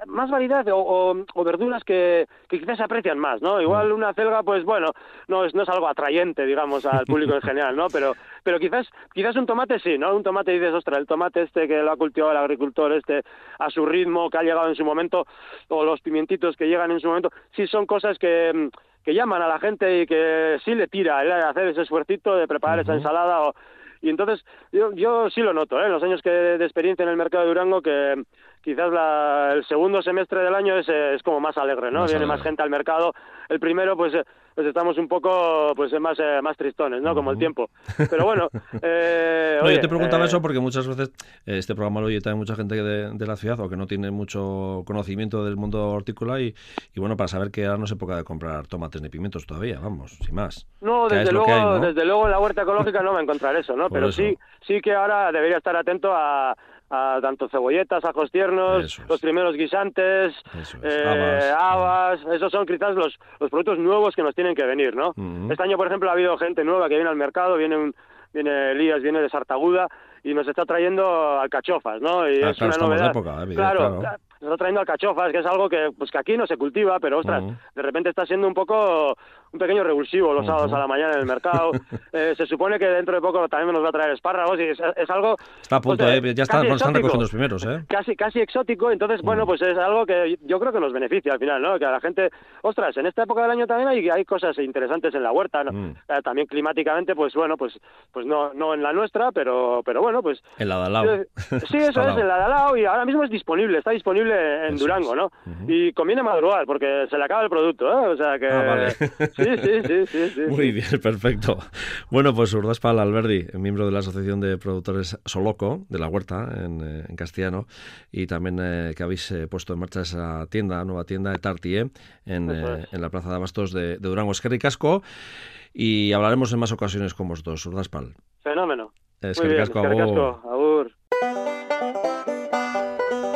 más variedad o, o, verduras que, que, quizás se aprecian más, ¿no? Igual mm. una celga, pues bueno, no es, no es algo atrayente, digamos, al público en general, ¿no? Pero, pero quizás, quizás un tomate sí, ¿no? Un tomate dices, ostras, el tomate este que lo ha cultivado el agricultor este a su ritmo, que ha llegado en su momento, o los pimientitos que llegan en su momento, sí son cosas que, que llaman a la gente y que sí le tira el hacer ese esfuercito de preparar esa ensalada o y entonces yo, yo sí lo noto, ¿eh? en los años que de experiencia en el mercado de Durango, que quizás la, el segundo semestre del año es, es como más alegre, ¿no? Viene más gente al mercado. El primero, pues pues estamos un poco pues más eh, más tristones no como el tiempo. Pero bueno eh, no, yo te preguntaba eh, eso porque muchas veces eh, este programa lo oye también mucha gente de, de, la ciudad o que no tiene mucho conocimiento del mundo hortícola y, y bueno para saber que ahora no se puede de comprar tomates ni pimientos todavía vamos sin más. No desde luego desde luego en la huerta ecológica no va a encontrar eso no pero sí sí que ahora debería estar atento a a tanto cebolletas, ajos tiernos, los primeros guisantes, eh, habas. esos son quizás los, los productos nuevos que nos tienen que venir, ¿no? Este año, por ejemplo, ha habido gente nueva que viene al mercado, viene un, viene Elías, viene de Sartaguda y nos está trayendo alcachofas, ¿no? Y ah, es una novedad. Época, eh, claro, claro, está trayendo alcachofas, que es algo que pues que aquí no se cultiva, pero ostras, de repente está siendo un poco un pequeño revulsivo los sábados a la mañana en el mercado. eh, se supone que dentro de poco también nos va a traer espárragos y es, es algo... Está a punto, pues, eh, ya está, están recogiendo los primeros, ¿eh? Casi, casi exótico, entonces, bueno, pues es algo que yo creo que nos beneficia al final, ¿no? Que a la gente, ostras, en esta época del año también hay, hay cosas interesantes en la huerta, ¿no? Eh, también climáticamente, pues bueno, pues pues no no en la nuestra, pero pero bueno, pues... En la de al lado. Sí, eso es, en la de al lado y ahora mismo es disponible, está disponible en Durango, ¿no? Y conviene madrugar porque se le acaba el producto, ¿eh? O sea que... Ah, vale. sí, sí, sí. Muy bien, perfecto. Bueno, pues Urdaspal Alberdi, miembro de la Asociación de Productores Soloco, de la Huerta, en, eh, castellano, y también eh, que habéis eh, puesto en marcha esa tienda, nueva tienda de Tartie, en, en la Plaza de Abastos de, de Durango. Esquerri Casco, y hablaremos en más ocasiones con vosotros, Urdaspal. Fenómeno. Esquerri Casco,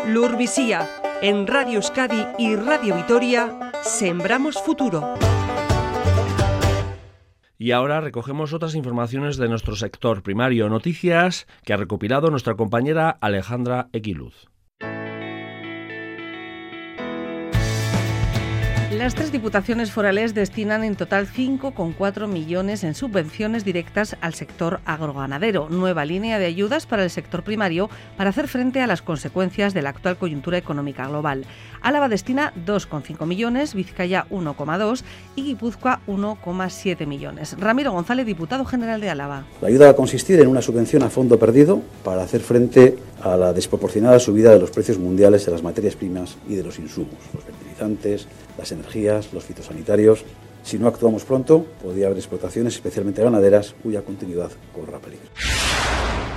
Lurvisía, en Radio Euskadi y Radio Vitoria, Sembramos Futuro. Y ahora recogemos otras informaciones de nuestro sector primario, noticias que ha recopilado nuestra compañera Alejandra Equiluz. Las tres diputaciones forales destinan en total 5,4 millones en subvenciones directas al sector agroganadero, nueva línea de ayudas para el sector primario para hacer frente a las consecuencias de la actual coyuntura económica global. Álava destina 2,5 millones, Vizcaya 1,2 y Guipúzcoa 1,7 millones. Ramiro González, diputado general de Álava. La ayuda va a consistir en una subvención a fondo perdido para hacer frente a la desproporcionada subida de los precios mundiales de las materias primas y de los insumos, los fertilizantes, las energías, los fitosanitarios. Si no actuamos pronto, podría haber explotaciones, especialmente ganaderas, cuya continuidad corra peligro.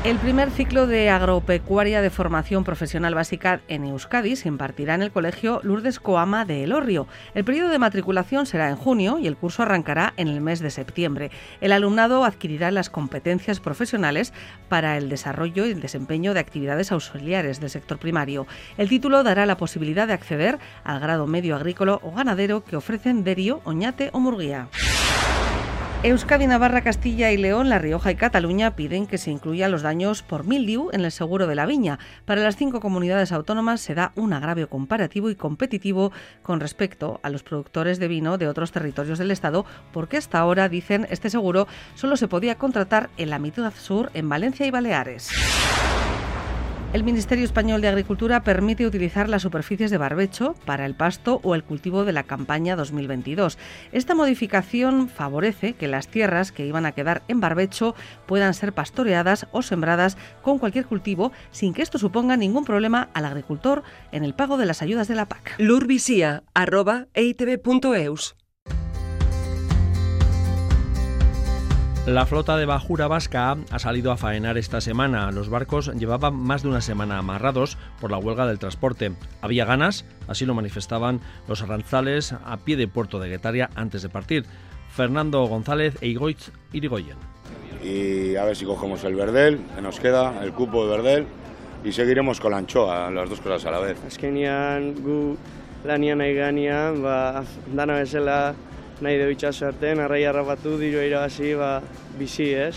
El primer ciclo de agropecuaria de formación profesional básica en Euskadi se impartirá en el Colegio Lourdes Coama de Elorrio. El periodo de matriculación será en junio y el curso arrancará en el mes de septiembre. El alumnado adquirirá las competencias profesionales para el desarrollo y el desempeño de actividades auxiliares del sector primario. El título dará la posibilidad de acceder al grado medio agrícola o ganadero que ofrecen Derio, Oñate o Murguía. Euskadi, Navarra, Castilla y León, La Rioja y Cataluña piden que se incluyan los daños por mildiu en el seguro de la viña. Para las cinco comunidades autónomas se da un agravio comparativo y competitivo con respecto a los productores de vino de otros territorios del Estado, porque hasta ahora, dicen, este seguro solo se podía contratar en la mitad sur, en Valencia y Baleares. El Ministerio Español de Agricultura permite utilizar las superficies de barbecho para el pasto o el cultivo de la campaña 2022. Esta modificación favorece que las tierras que iban a quedar en barbecho puedan ser pastoreadas o sembradas con cualquier cultivo sin que esto suponga ningún problema al agricultor en el pago de las ayudas de la PAC. La flota de bajura vasca ha salido a faenar esta semana. Los barcos llevaban más de una semana amarrados por la huelga del transporte. Había ganas, así lo manifestaban los arranzales a pie de puerto de Guetaria antes de partir. Fernando González e Igoitz Irigoyen. Y a ver si cogemos el verdel, que nos queda, el cupo de verdel, y seguiremos con la anchoa, las dos cosas a la vez. gu lanian ba, dana nahi dugu itxaso arraia arrai harrapatu, diroa irabazi, ba, bizi, ez?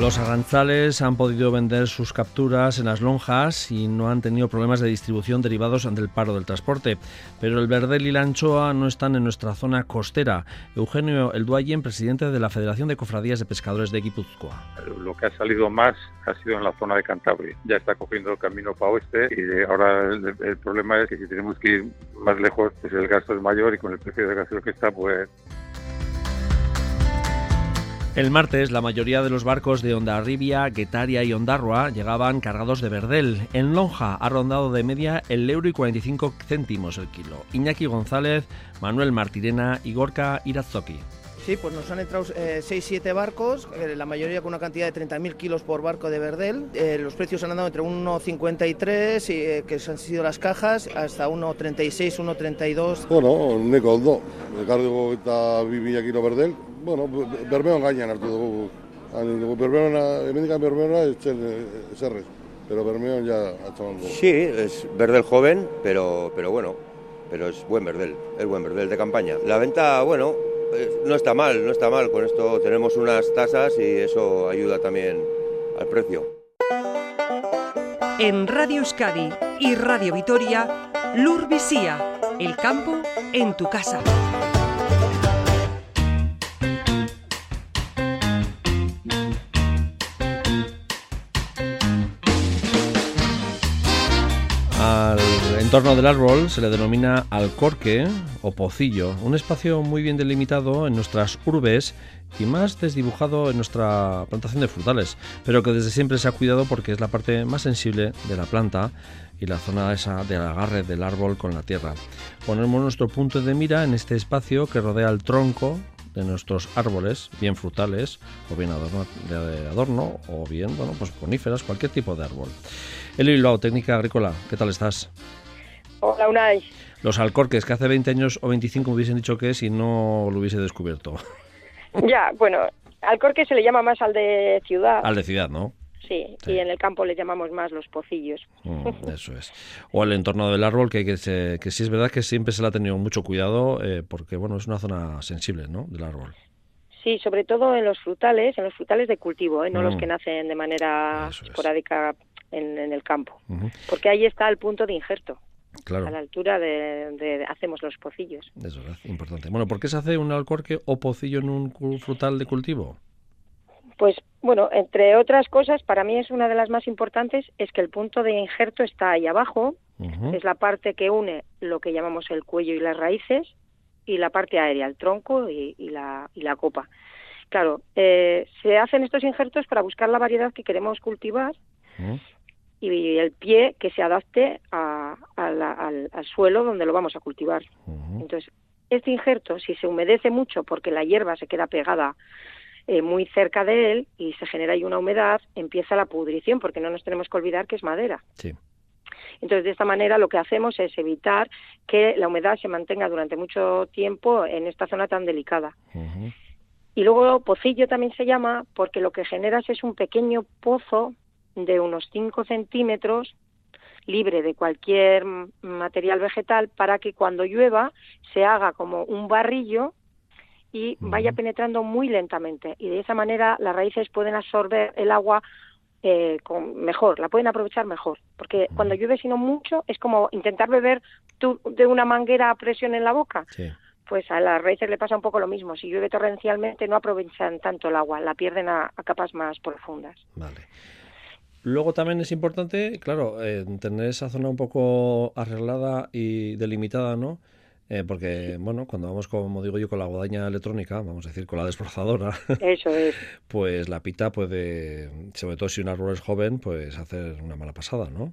Los arranzales han podido vender sus capturas en las lonjas y no han tenido problemas de distribución derivados del paro del transporte. Pero el verdel y la anchoa no están en nuestra zona costera. Eugenio Elduayen, presidente de la Federación de Cofradías de Pescadores de Guipúzcoa. Lo que ha salido más ha sido en la zona de Cantabria. Ya está cogiendo el camino para oeste y ahora el, problema es que si tenemos que ir más lejos, pues el gasto es mayor y con el precio del gasto que está, pues el martes, la mayoría de los barcos de Ondarribia, Guetaria y Ondarroa llegaban cargados de verdel. En Lonja ha rondado de media el euro y 45 céntimos el kilo. Iñaki González, Manuel Martirena y Gorka Irazoki. Sí, pues nos han entrado 6-7 eh, barcos, eh, la mayoría con una cantidad de 30.000 kilos por barco de verdel. Eh, los precios han andado entre 1,53, que han sido las cajas, hasta 1,36, 1,32. Bueno, un ondo. Ekardugu eta 2.000 kilo verdel, bueno, bermeon gainean hartu dugu. Bermeona, emendikan bermeona es zerrez, pero bermeon ya ha Sí, es verdel joven, pero, pero bueno, pero es buen verdel, es buen verdel de campaña. La venta, bueno, no está mal, no está mal. Con esto tenemos unas tasas y eso ayuda también al precio. En Radio Euskadi y Radio Vitoria, Lur Visía, el campo en tu casa. En torno del árbol se le denomina alcorque o pocillo, un espacio muy bien delimitado en nuestras urbes y más desdibujado en nuestra plantación de frutales, pero que desde siempre se ha cuidado porque es la parte más sensible de la planta y la zona esa del agarre del árbol con la tierra. Ponemos nuestro punto de mira en este espacio que rodea el tronco de nuestros árboles, bien frutales o bien de adorno o bien, bueno, pues coníferas, cualquier tipo de árbol. El Bilbao, técnica agrícola, ¿qué tal estás? Hola, Unai. Los alcorques que hace 20 años o 25 hubiesen dicho que es y no lo hubiese descubierto. Ya, bueno, alcorque se le llama más al de ciudad. Al de ciudad, ¿no? Sí, y en el campo le llamamos más los pocillos. Mm, eso es. O el entorno del árbol, que, que, que, sí es verdad que siempre se le ha tenido mucho cuidado, eh, porque bueno, es una zona sensible, ¿no? Del árbol. Sí, sobre todo en los frutales, en los frutales de cultivo, ¿eh? no los mm. que nacen de manera esporádica en, el campo. Porque ahí está el punto de injerto. Claro. A la altura de, hacemos los pocillos. Eso es importante. Bueno, ¿por qué se hace un alcorque o pocillo en un frutal de cultivo? Pues bueno, entre otras cosas, para mí es una de las más importantes, es que el punto de injerto está ahí abajo, es la parte que une lo que llamamos el cuello y las raíces, y la parte aérea, el tronco y, la, y la copa. Claro, eh, se hacen estos injertos para buscar la variedad que queremos cultivar y el pie que se adapte al, suelo donde lo vamos a cultivar. Entonces, este injerto, si se humedece mucho porque la hierba se queda pegada eh, muy cerca de él y se genera ahí una humedad, empieza la pudrición porque no nos tenemos que olvidar que es madera. Sí. Entonces, de esta manera lo que hacemos es evitar que la humedad se mantenga durante mucho tiempo en esta zona tan delicada. Y luego pocillo también se llama porque lo que generas es un pequeño pozo de unos 5 centímetros libre de cualquier material vegetal para que cuando llueva se haga como un barrillo y vaya penetrando muy lentamente y de esa manera las raíces pueden absorber el agua eh, con, mejor, la pueden aprovechar mejor, porque cuando llueve sino mucho es como intentar beber de una manguera a presión en la boca. Pues a las raíces le pasa un poco lo mismo. Si llueve torrencialmente no aprovechan tanto el agua, la pierden a, capas más profundas. Vale. Luego también es importante, claro, eh, tener esa zona un poco arreglada y delimitada, ¿no? Eh, porque, bueno, cuando vamos, como digo yo, con la guadaña electrónica, vamos a decir, con la desbrozadora, Eso es. pues la pita puede, sobre todo si un árbol es joven, pues hacer una mala pasada, ¿no?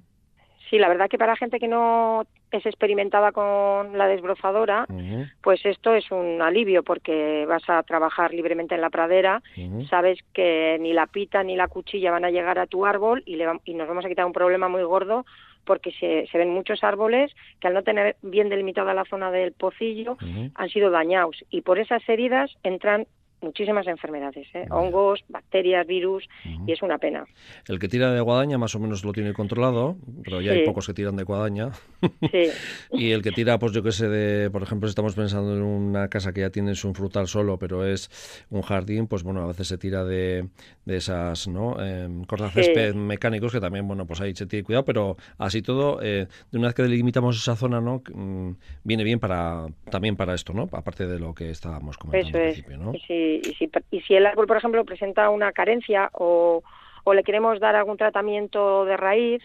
Sí, la verdad que para gente que no es experimentada con la desbrozadora, pues esto es un alivio porque vas a trabajar libremente en la pradera, sabes que ni la pita ni la cuchilla van a llegar a tu árbol y, le y nos vamos a quitar un problema muy gordo porque se, se, ven muchos árboles que al no tener bien delimitada la zona del pocillo han sido dañados. Y por esas heridas entran muchísimas enfermedades, ¿eh? hongos, bacterias, virus, y es una pena. El que tira de guadaña más o menos lo tiene controlado, pero ya hay pocos que tiran de guadaña. Sí. y el que tira, pues yo que sé, de, por ejemplo, si estamos pensando en una casa que ya tienes un frutal solo, pero es un jardín, pues bueno, a veces se tira de, de esas, ¿no? Eh, césped mecánicos que también, bueno, pues ahí se tiene cuidado, pero así todo, eh, de una vez que delimitamos esa zona, ¿no? Mm, viene bien para también para esto, ¿no? Aparte de lo que estábamos comentando al principio, ¿no? Sí y, si, y si el árbol, por ejemplo, presenta una carencia o, o le queremos dar algún tratamiento de raíz,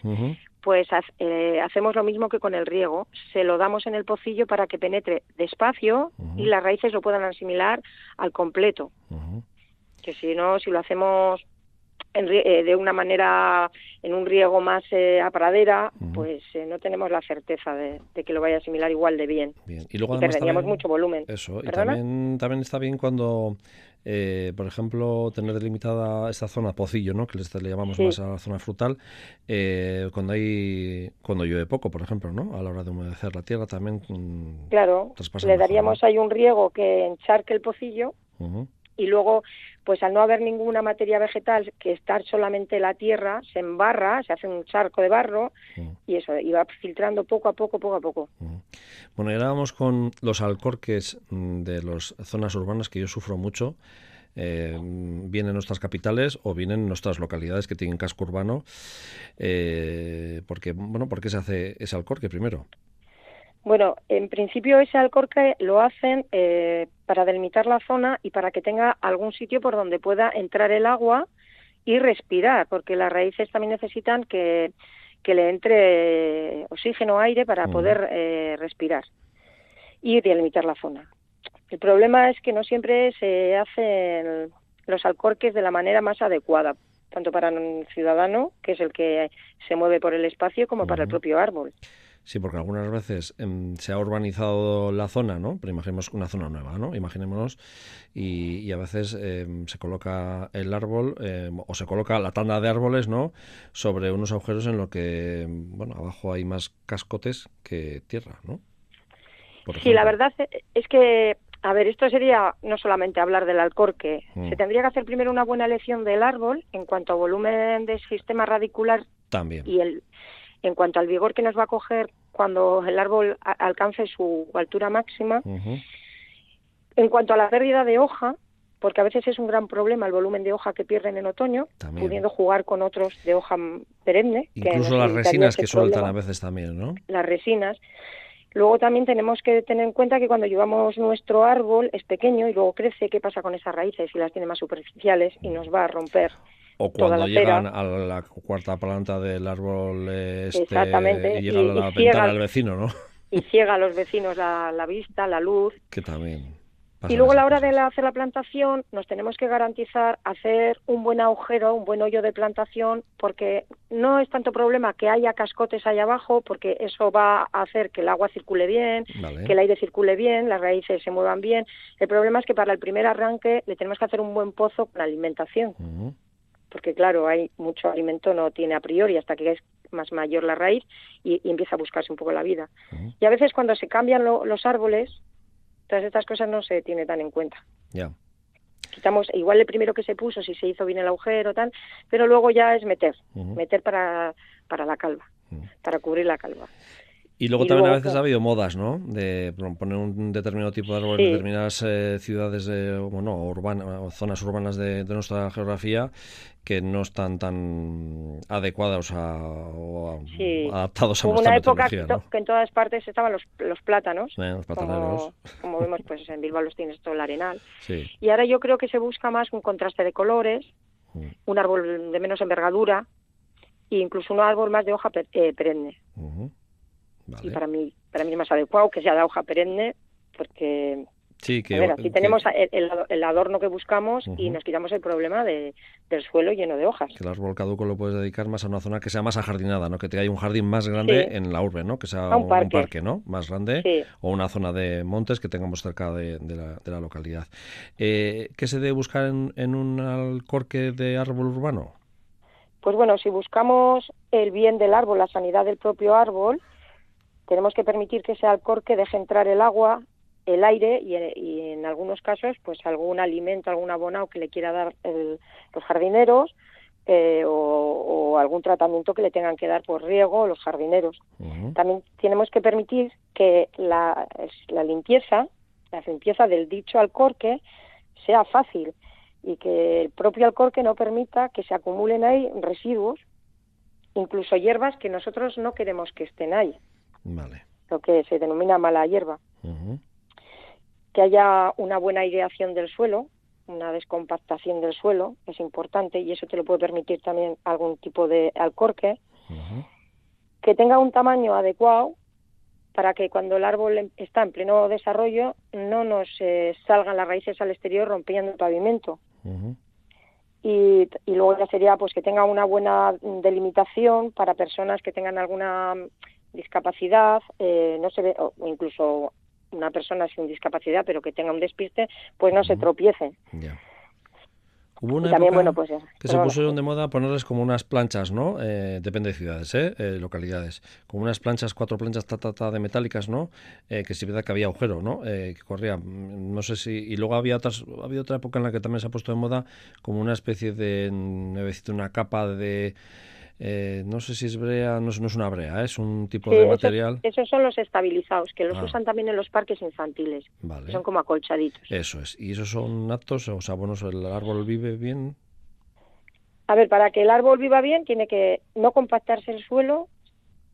pues eh, hacemos lo mismo que con el riego. Se lo damos en el pocillo para que penetre despacio y las raíces lo puedan asimilar al completo. Que si no, si lo hacemos eh, de una manera en un riego más eh, a pradera, pues eh, no tenemos la certeza de, que lo vaya a asimilar igual de bien. Y luego perderíamos mucho volumen. Eso, y también, también está bien cuando, por ejemplo, tener delimitada esta zona pocillo, ¿no? que le, llamamos más a la zona frutal, cuando hay cuando llueve poco, por ejemplo, ¿no? a la hora de humedecer la tierra también. Mm, claro, le daríamos ahí un riego que encharque el pocillo y luego pues al no haber ninguna materia vegetal que estar solamente la tierra se embarra se hace un charco de barro mm. y eso va filtrando poco a poco poco a poco mm. bueno y ahora vamos con los alcorques mm, de las zonas urbanas que yo sufro mucho eh, bien en nuestras capitales o bien en nuestras localidades que tienen casco urbano eh, porque bueno por qué se hace ese alcorque primero bueno, en principio ese alcorque lo hacen eh, para delimitar la zona y para que tenga algún sitio por donde pueda entrar el agua y respirar, porque las raíces también necesitan que, le entre oxígeno, aire para poder eh, respirar y delimitar la zona. El problema es que no siempre se hacen los alcorques de la manera más adecuada, tanto para un ciudadano, que es el que se mueve por el espacio, como para el propio árbol. Sí, porque algunas veces em, se ha urbanizado la zona, ¿no? Pero imaginemos una zona nueva, ¿no? Imaginémonos y, a veces em, se coloca el árbol em, o se coloca la tanda de árboles, ¿no? Sobre unos agujeros en lo que, bueno, abajo hay más cascotes que tierra, ¿no? sí, la verdad es que A ver, esto sería no solamente hablar del alcorque. Mm. Se tendría que hacer primero una buena elección del árbol en cuanto a volumen de sistema radicular También. y el en cuanto al vigor que nos va a coger cuando el árbol alcance su altura máxima. En cuanto a la pérdida de hoja, porque a veces es un gran problema el volumen de hoja que pierden en otoño, También. pudiendo jugar con otros de hoja perenne. Incluso las resinas que sueltan a veces también, ¿no? las resinas. Luego también tenemos que tener en cuenta que cuando llevamos nuestro árbol es pequeño y luego crece, ¿qué pasa con esas raíces si las tiene más superficiales y nos va a romper? O toda cuando la llegan a la cuarta planta del árbol este Exactamente, y llega y- a la y ciega- ventana del vecino, ¿no? Y ciega a los vecinos la, la vista, la luz. Que también. Y luego a la hora de la- hacer la plantación nos tenemos que garantizar hacer un buen agujero, un buen hoyo de plantación, porque no es tanto problema que haya cascotes ahí abajo, porque eso va a hacer que el agua circule bien, Vale. que el aire circule bien, las raíces se muevan bien. El problema es que para el primer arranque le tenemos que hacer un buen pozo con alimentación, porque claro, hay mucho alimento no tiene a priori hasta que es más mayor la raíz y, y empieza a buscarse un poco la vida. Y a veces cuando se cambian lo- los árboles, todas estas cosas no se tiene tan en cuenta. Ya. quitamos igual el primero que se puso si se hizo bien el agujero tal pero luego ya es meter meter para para la calva para cubrir la calva Y luego Y también luego, a veces ha habido modas, ¿no? De poner un determinado tipo de árbol Sí. en determinadas eh, ciudades, de, bueno, urbanas, o zonas urbanas de, de nuestra geografía que no están tan adecuadas a, o a- Sí. adaptados a hubo nuestra una época que, en todas partes estaban los, los plátanos. Eh, los como, vemos pues en Bilbao los tienes todo el arenal Sí. y ahora yo creo que se busca más un contraste de colores un árbol de menos envergadura e incluso un árbol más de hoja per- eh, perenne Y para mí para mí es más adecuado que sea de hoja perenne porque Sí, que, a ver, así que- tenemos el, adorno que buscamos y nos quitamos el problema de, del suelo lleno de hojas. que el árbol caduco lo puedes dedicar más a una zona que sea más ajardinada, ¿no? Que tenga un jardín más grande Sí. en la urbe, ¿no? Que sea A un parque. ¿no? Más grande Sí. o una zona de montes que tengamos cerca de, de la, de la localidad. Eh, ¿Qué se debe buscar en, en un alcorque de árbol urbano? Pues bueno, si buscamos el bien del árbol, la sanidad del propio árbol, tenemos que permitir que ese alcorque deje entrar el agua, el aire y, y en algunos casos, pues algún alimento, algún abonado que le quiera dar el- los jardineros eh, o, o algún tratamiento que le tengan que dar por riego los jardineros. También tenemos que permitir que la, la limpieza, la limpieza del dicho alcorque sea fácil y que el propio alcorque no permita que se acumulen ahí residuos, incluso hierbas que nosotros no queremos que estén ahí, Vale. lo que se denomina mala hierba. Que haya una buena aireación del suelo, una descompactación del suelo, es importante y eso te lo puede permitir también algún tipo de alcorque. Que tenga un tamaño adecuado para que cuando el árbol em- está en pleno desarrollo no nos eh, salgan las raíces al exterior rompiendo el pavimento. Y, y luego ya sería pues que tenga una buena mm, delimitación para personas que tengan alguna discapacidad, eh, no se ve, o incluso una persona sin discapacidad pero que tenga un despiste, pues no se tropiece. Ya. Hubo una también, época bueno, pues, que se pusieron de moda ponerles como unas planchas, ¿no? Eh, depende de ciudades, ¿eh? Eh, localidades. Como unas planchas, cuatro planchas ta, ta, ta, de metálicas, ¿no? Eh, que sí verdad que había agujero, ¿no? Eh, que corría, mm, no sé si... Y luego había, otras, había otra época en la que también se ha puesto de moda como una especie de, mm, una capa de... eh, no sé si es brea, no es, no es una brea, ¿eh? es un tipo Sí, de eso- material. esos son los estabilizados, que los Ah. usan también en los parques infantiles. Vale. que Son como acolchaditos. Eso es. ¿Y esos son aptos? O sea, bueno, el árbol vive bien. A ver, para que el árbol viva bien tiene que no compactarse el suelo,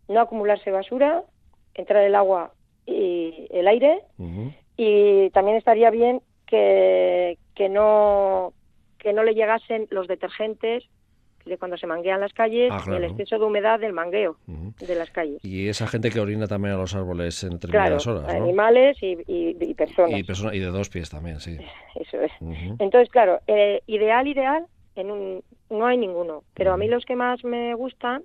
no acumularse basura, entrar el agua y el aire y también estaría bien que, que no que no le llegasen los detergentes de cuando se manguean las calles Ah, claro. el exceso de humedad del mangueo de las calles. Y esa gente que orina también a los árboles en Claro, determinadas horas, ¿no? animales y, y- y personas. Y, persona- y de dos pies también, sí. Eso es. Entonces, claro, eh, ideal, ideal, en un, no hay ninguno. Pero a mí los que más me gustan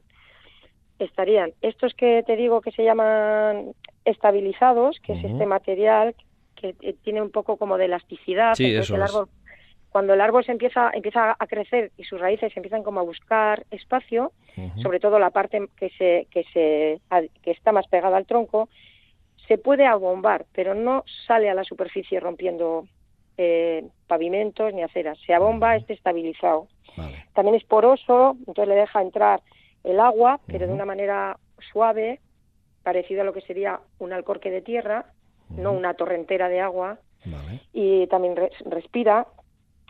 estarían estos que te digo que se llaman estabilizados, que es este material que tiene un poco como de elasticidad. Sí, eso el es. Cuando el árbol se empieza, empieza a crecer y sus raíces empiezan como a buscar espacio, sobre todo la parte que se, que se que está más pegada al tronco, se puede abombar, pero no sale a la superficie rompiendo eh, pavimentos ni aceras. Se abomba, este estabilizado. También es poroso, entonces le deja entrar el agua, pero de una manera suave, parecido a lo que sería un alcorque de tierra, no una torrentera de agua. Y también respira.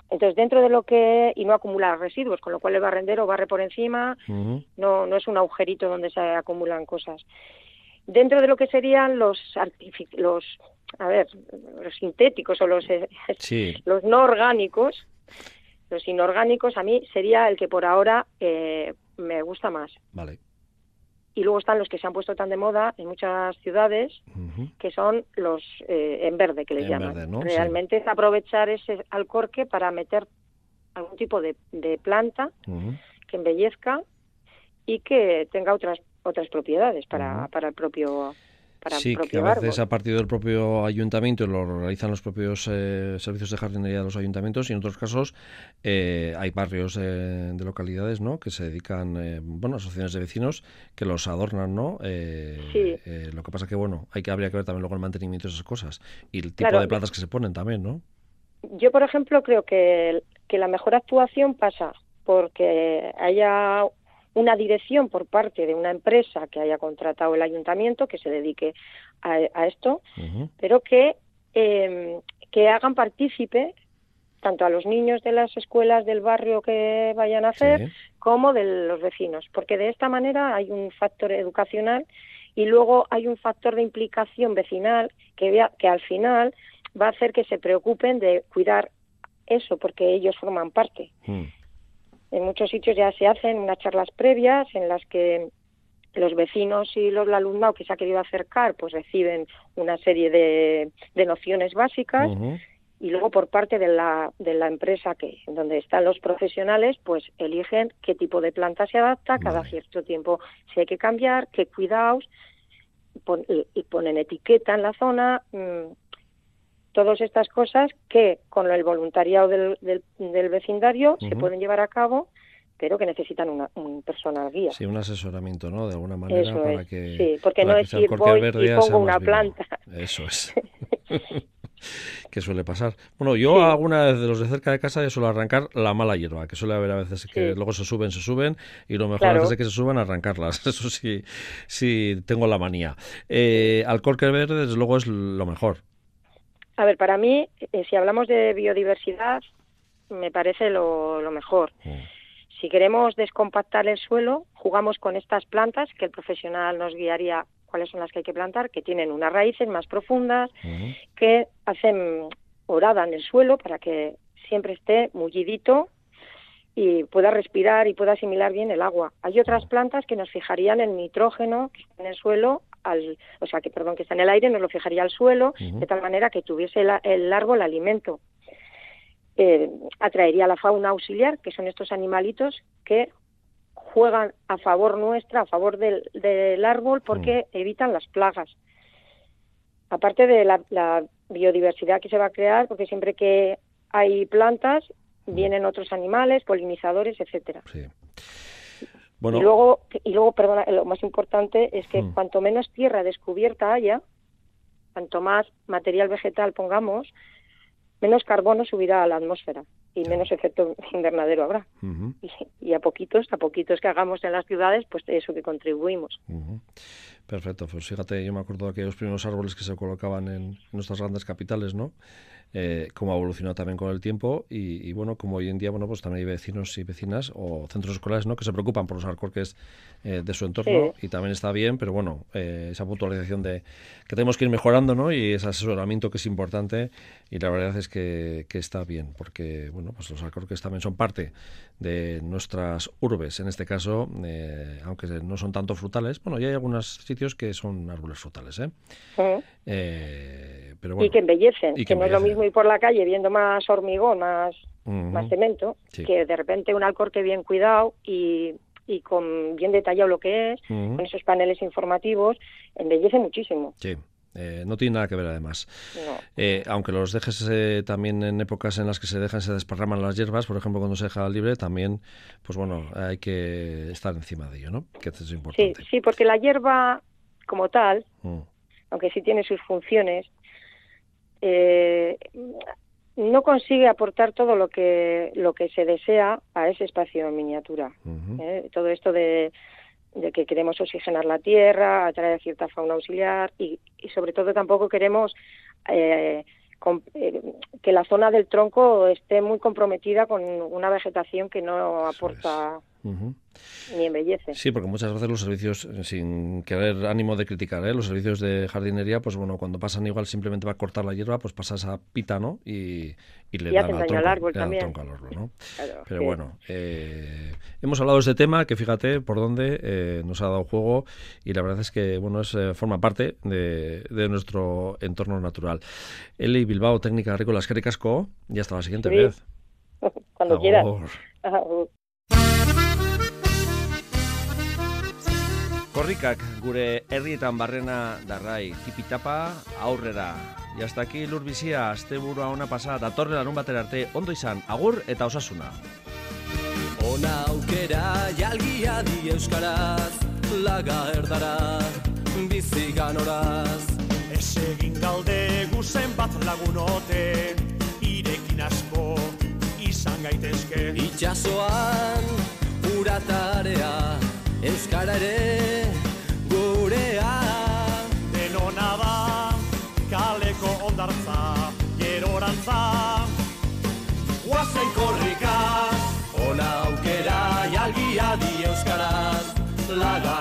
Entonces, dentro de lo que. y no acumula residuos, con lo cual el barrendero barre por encima, no, no es un agujerito donde se acumulan cosas. Dentro de lo que serían los los a ver, los sintéticos o los, eh, los no orgánicos, los inorgánicos, a mí sería el que por ahora eh, me gusta más. Vale. Y luego están los que se han puesto tan de moda en muchas ciudades, que son los eh, en verde, que les llaman. Realmente es aprovechar ese alcorque para meter algún tipo de, planta que embellezca y que tenga otras otras propiedades para, para el propio sí, que a veces a partir del propio ayuntamiento lo realizan los propios eh, servicios de jardinería de los ayuntamientos y en otros casos eh, hay barrios eh, de localidades ¿no? que se dedican, bueno, asociaciones de vecinos que los adornan, ¿no? sí. lo que pasa que, bueno, hay que habría que ver también luego el mantenimiento de esas cosas y el tipo de plantas que se ponen también, ¿no? Yo, por ejemplo, creo que, que la mejor actuación pasa porque haya una dirección por parte de una empresa que haya contratado el ayuntamiento que se dedique a, esto, pero que, eh, que hagan partícipe tanto a los niños de las escuelas del barrio que vayan a hacer como de los vecinos, porque de esta manera hay un factor educacional y luego hay un factor de implicación vecinal que, vea, que al final va a hacer que se preocupen de cuidar eso, porque ellos forman parte. Mm. En muchos sitios ya se hacen unas charlas previas en las que los vecinos y los alumnado que se ha querido acercar pues reciben una serie de, nociones básicas y luego por parte de la, de la empresa que donde están los profesionales pues eligen qué tipo de planta se adapta cada cierto tiempo si hay que cambiar qué cuidados y ponen etiqueta en la zona mm, todas estas cosas que con el voluntariado del, del, vecindario se pueden llevar a cabo pero que necesitan una, un personal guía. Sí, un asesoramiento, ¿no? De alguna manera para que... Sí, porque no es ir voy y pongo una planta. Eso es. que suele pasar. Bueno, yo alguna vez de los de cerca de casa yo suelo arrancar la mala hierba, que suele haber a veces que luego se suben, se suben, y lo mejor antes de que se suban, arrancarlas. Eso sí, sí tengo la manía. Eh, Alcorque verde, desde luego, es lo mejor. A ver, para mí, eh, si hablamos de biodiversidad, me parece lo, mejor. Mm. Si queremos descompactar el suelo, jugamos con estas plantas que el profesional nos guiaría cuáles son las que hay que plantar, que tienen unas raíces más profundas, que hacen orada en el suelo para que siempre esté mullidito y pueda respirar y pueda asimilar bien el agua. Hay otras plantas que nos fijarían el nitrógeno que está en el suelo al, o sea, que perdón, que está en el aire, nos lo fijaría al suelo, de tal manera que tuviese el, el árbol alimento. Eh, atraería la fauna auxiliar, que son estos animalitos que juegan a favor nuestra, a favor del, del árbol, porque evitan las plagas. Aparte de la, biodiversidad que se va a crear, porque siempre que hay plantas, vienen otros animales, polinizadores, etcétera. Y luego, y luego, perdona, lo más importante es que mm. cuanto menos tierra descubierta haya, cuanto más material vegetal pongamos, menos carbono subirá a la atmósfera y menos efecto invernadero habrá. y, a poquitos, a poquitos que hagamos en las ciudades, pues eso que contribuimos. Perfecto, pues fíjate, yo me acuerdo de aquellos primeros árboles que se colocaban en nuestras grandes capitales, ¿no? Eh, cómo ha evolucionado también con el tiempo y, bueno, como hoy en día, bueno, pues también hay vecinos y vecinas o centros escolares, ¿no? Que se preocupan por los alcorques eh, de su entorno y también está bien, pero bueno, eh, esa puntualización de que tenemos que ir mejorando, ¿no? Y ese asesoramiento que es importante y la verdad es que, que está bien, porque, bueno, pues los alcorques también son parte de nuestras urbes, en este caso, eh, aunque no son tanto frutales, bueno, ya hay algunos sitios que son árboles frutales, ¿eh? pero y que embellecen, que, no es lo mismo ir por la calle viendo más hormigón, más, más cemento, que de repente un alcorque bien cuidado y, y con bien detallado lo que es, con esos paneles informativos, embellece muchísimo. Sí. Eh, no tiene nada que ver además. Eh, aunque los dejes eh, también en épocas en las que se dejan, se desparraman las hierbas, por ejemplo cuando se deja libre, también, pues bueno, hay que estar encima de ello, ¿no? Que es importante. Sí, sí porque la hierba como tal, mm. aunque sí tiene sus funciones, eh, no consigue aportar todo lo que lo que se desea a ese espacio en miniatura. ¿eh? Todo esto de, que queremos oxigenar la tierra, atraer cierta fauna auxiliar y, sobre todo tampoco queremos eh, eh, que la zona del tronco esté muy comprometida con una vegetación que no aporta ni embellece. Sí, porque muchas veces los servicios, eh, sin querer ánimo de criticar, ¿eh? los servicios de jardinería, pues bueno, cuando pasan igual simplemente va a cortar la hierba, pues pasa esa pita, ¿no? Y, le dan al tronco, árbol también. ¿no? Pero bueno, eh, hemos hablado de este tema que fíjate por dónde nos ha dado juego y la verdad es que bueno es forma parte de, nuestro entorno natural. Eli Bilbao, técnica agrícola, es y hasta la siguiente vez. Cuando quieras. Korrikak gure herrietan barrena darrai, tipitapa aurrera. Y hasta aquí lur bizia, asteburua ona pasa, datorre larun batera arte, ondo izan, agur eta osasuna. Ona aukera jalgia di euskaraz, laga erdara, bizi ganoraz. Ez egin galde guzen bat lagunote, irekin asko, izan gaitezke. Itxasoan, uratarea, euskara ere gurea denona da kaleko ondartza gerorantza. Guazen korrika ona aukera jalgia di euskaraz. Laga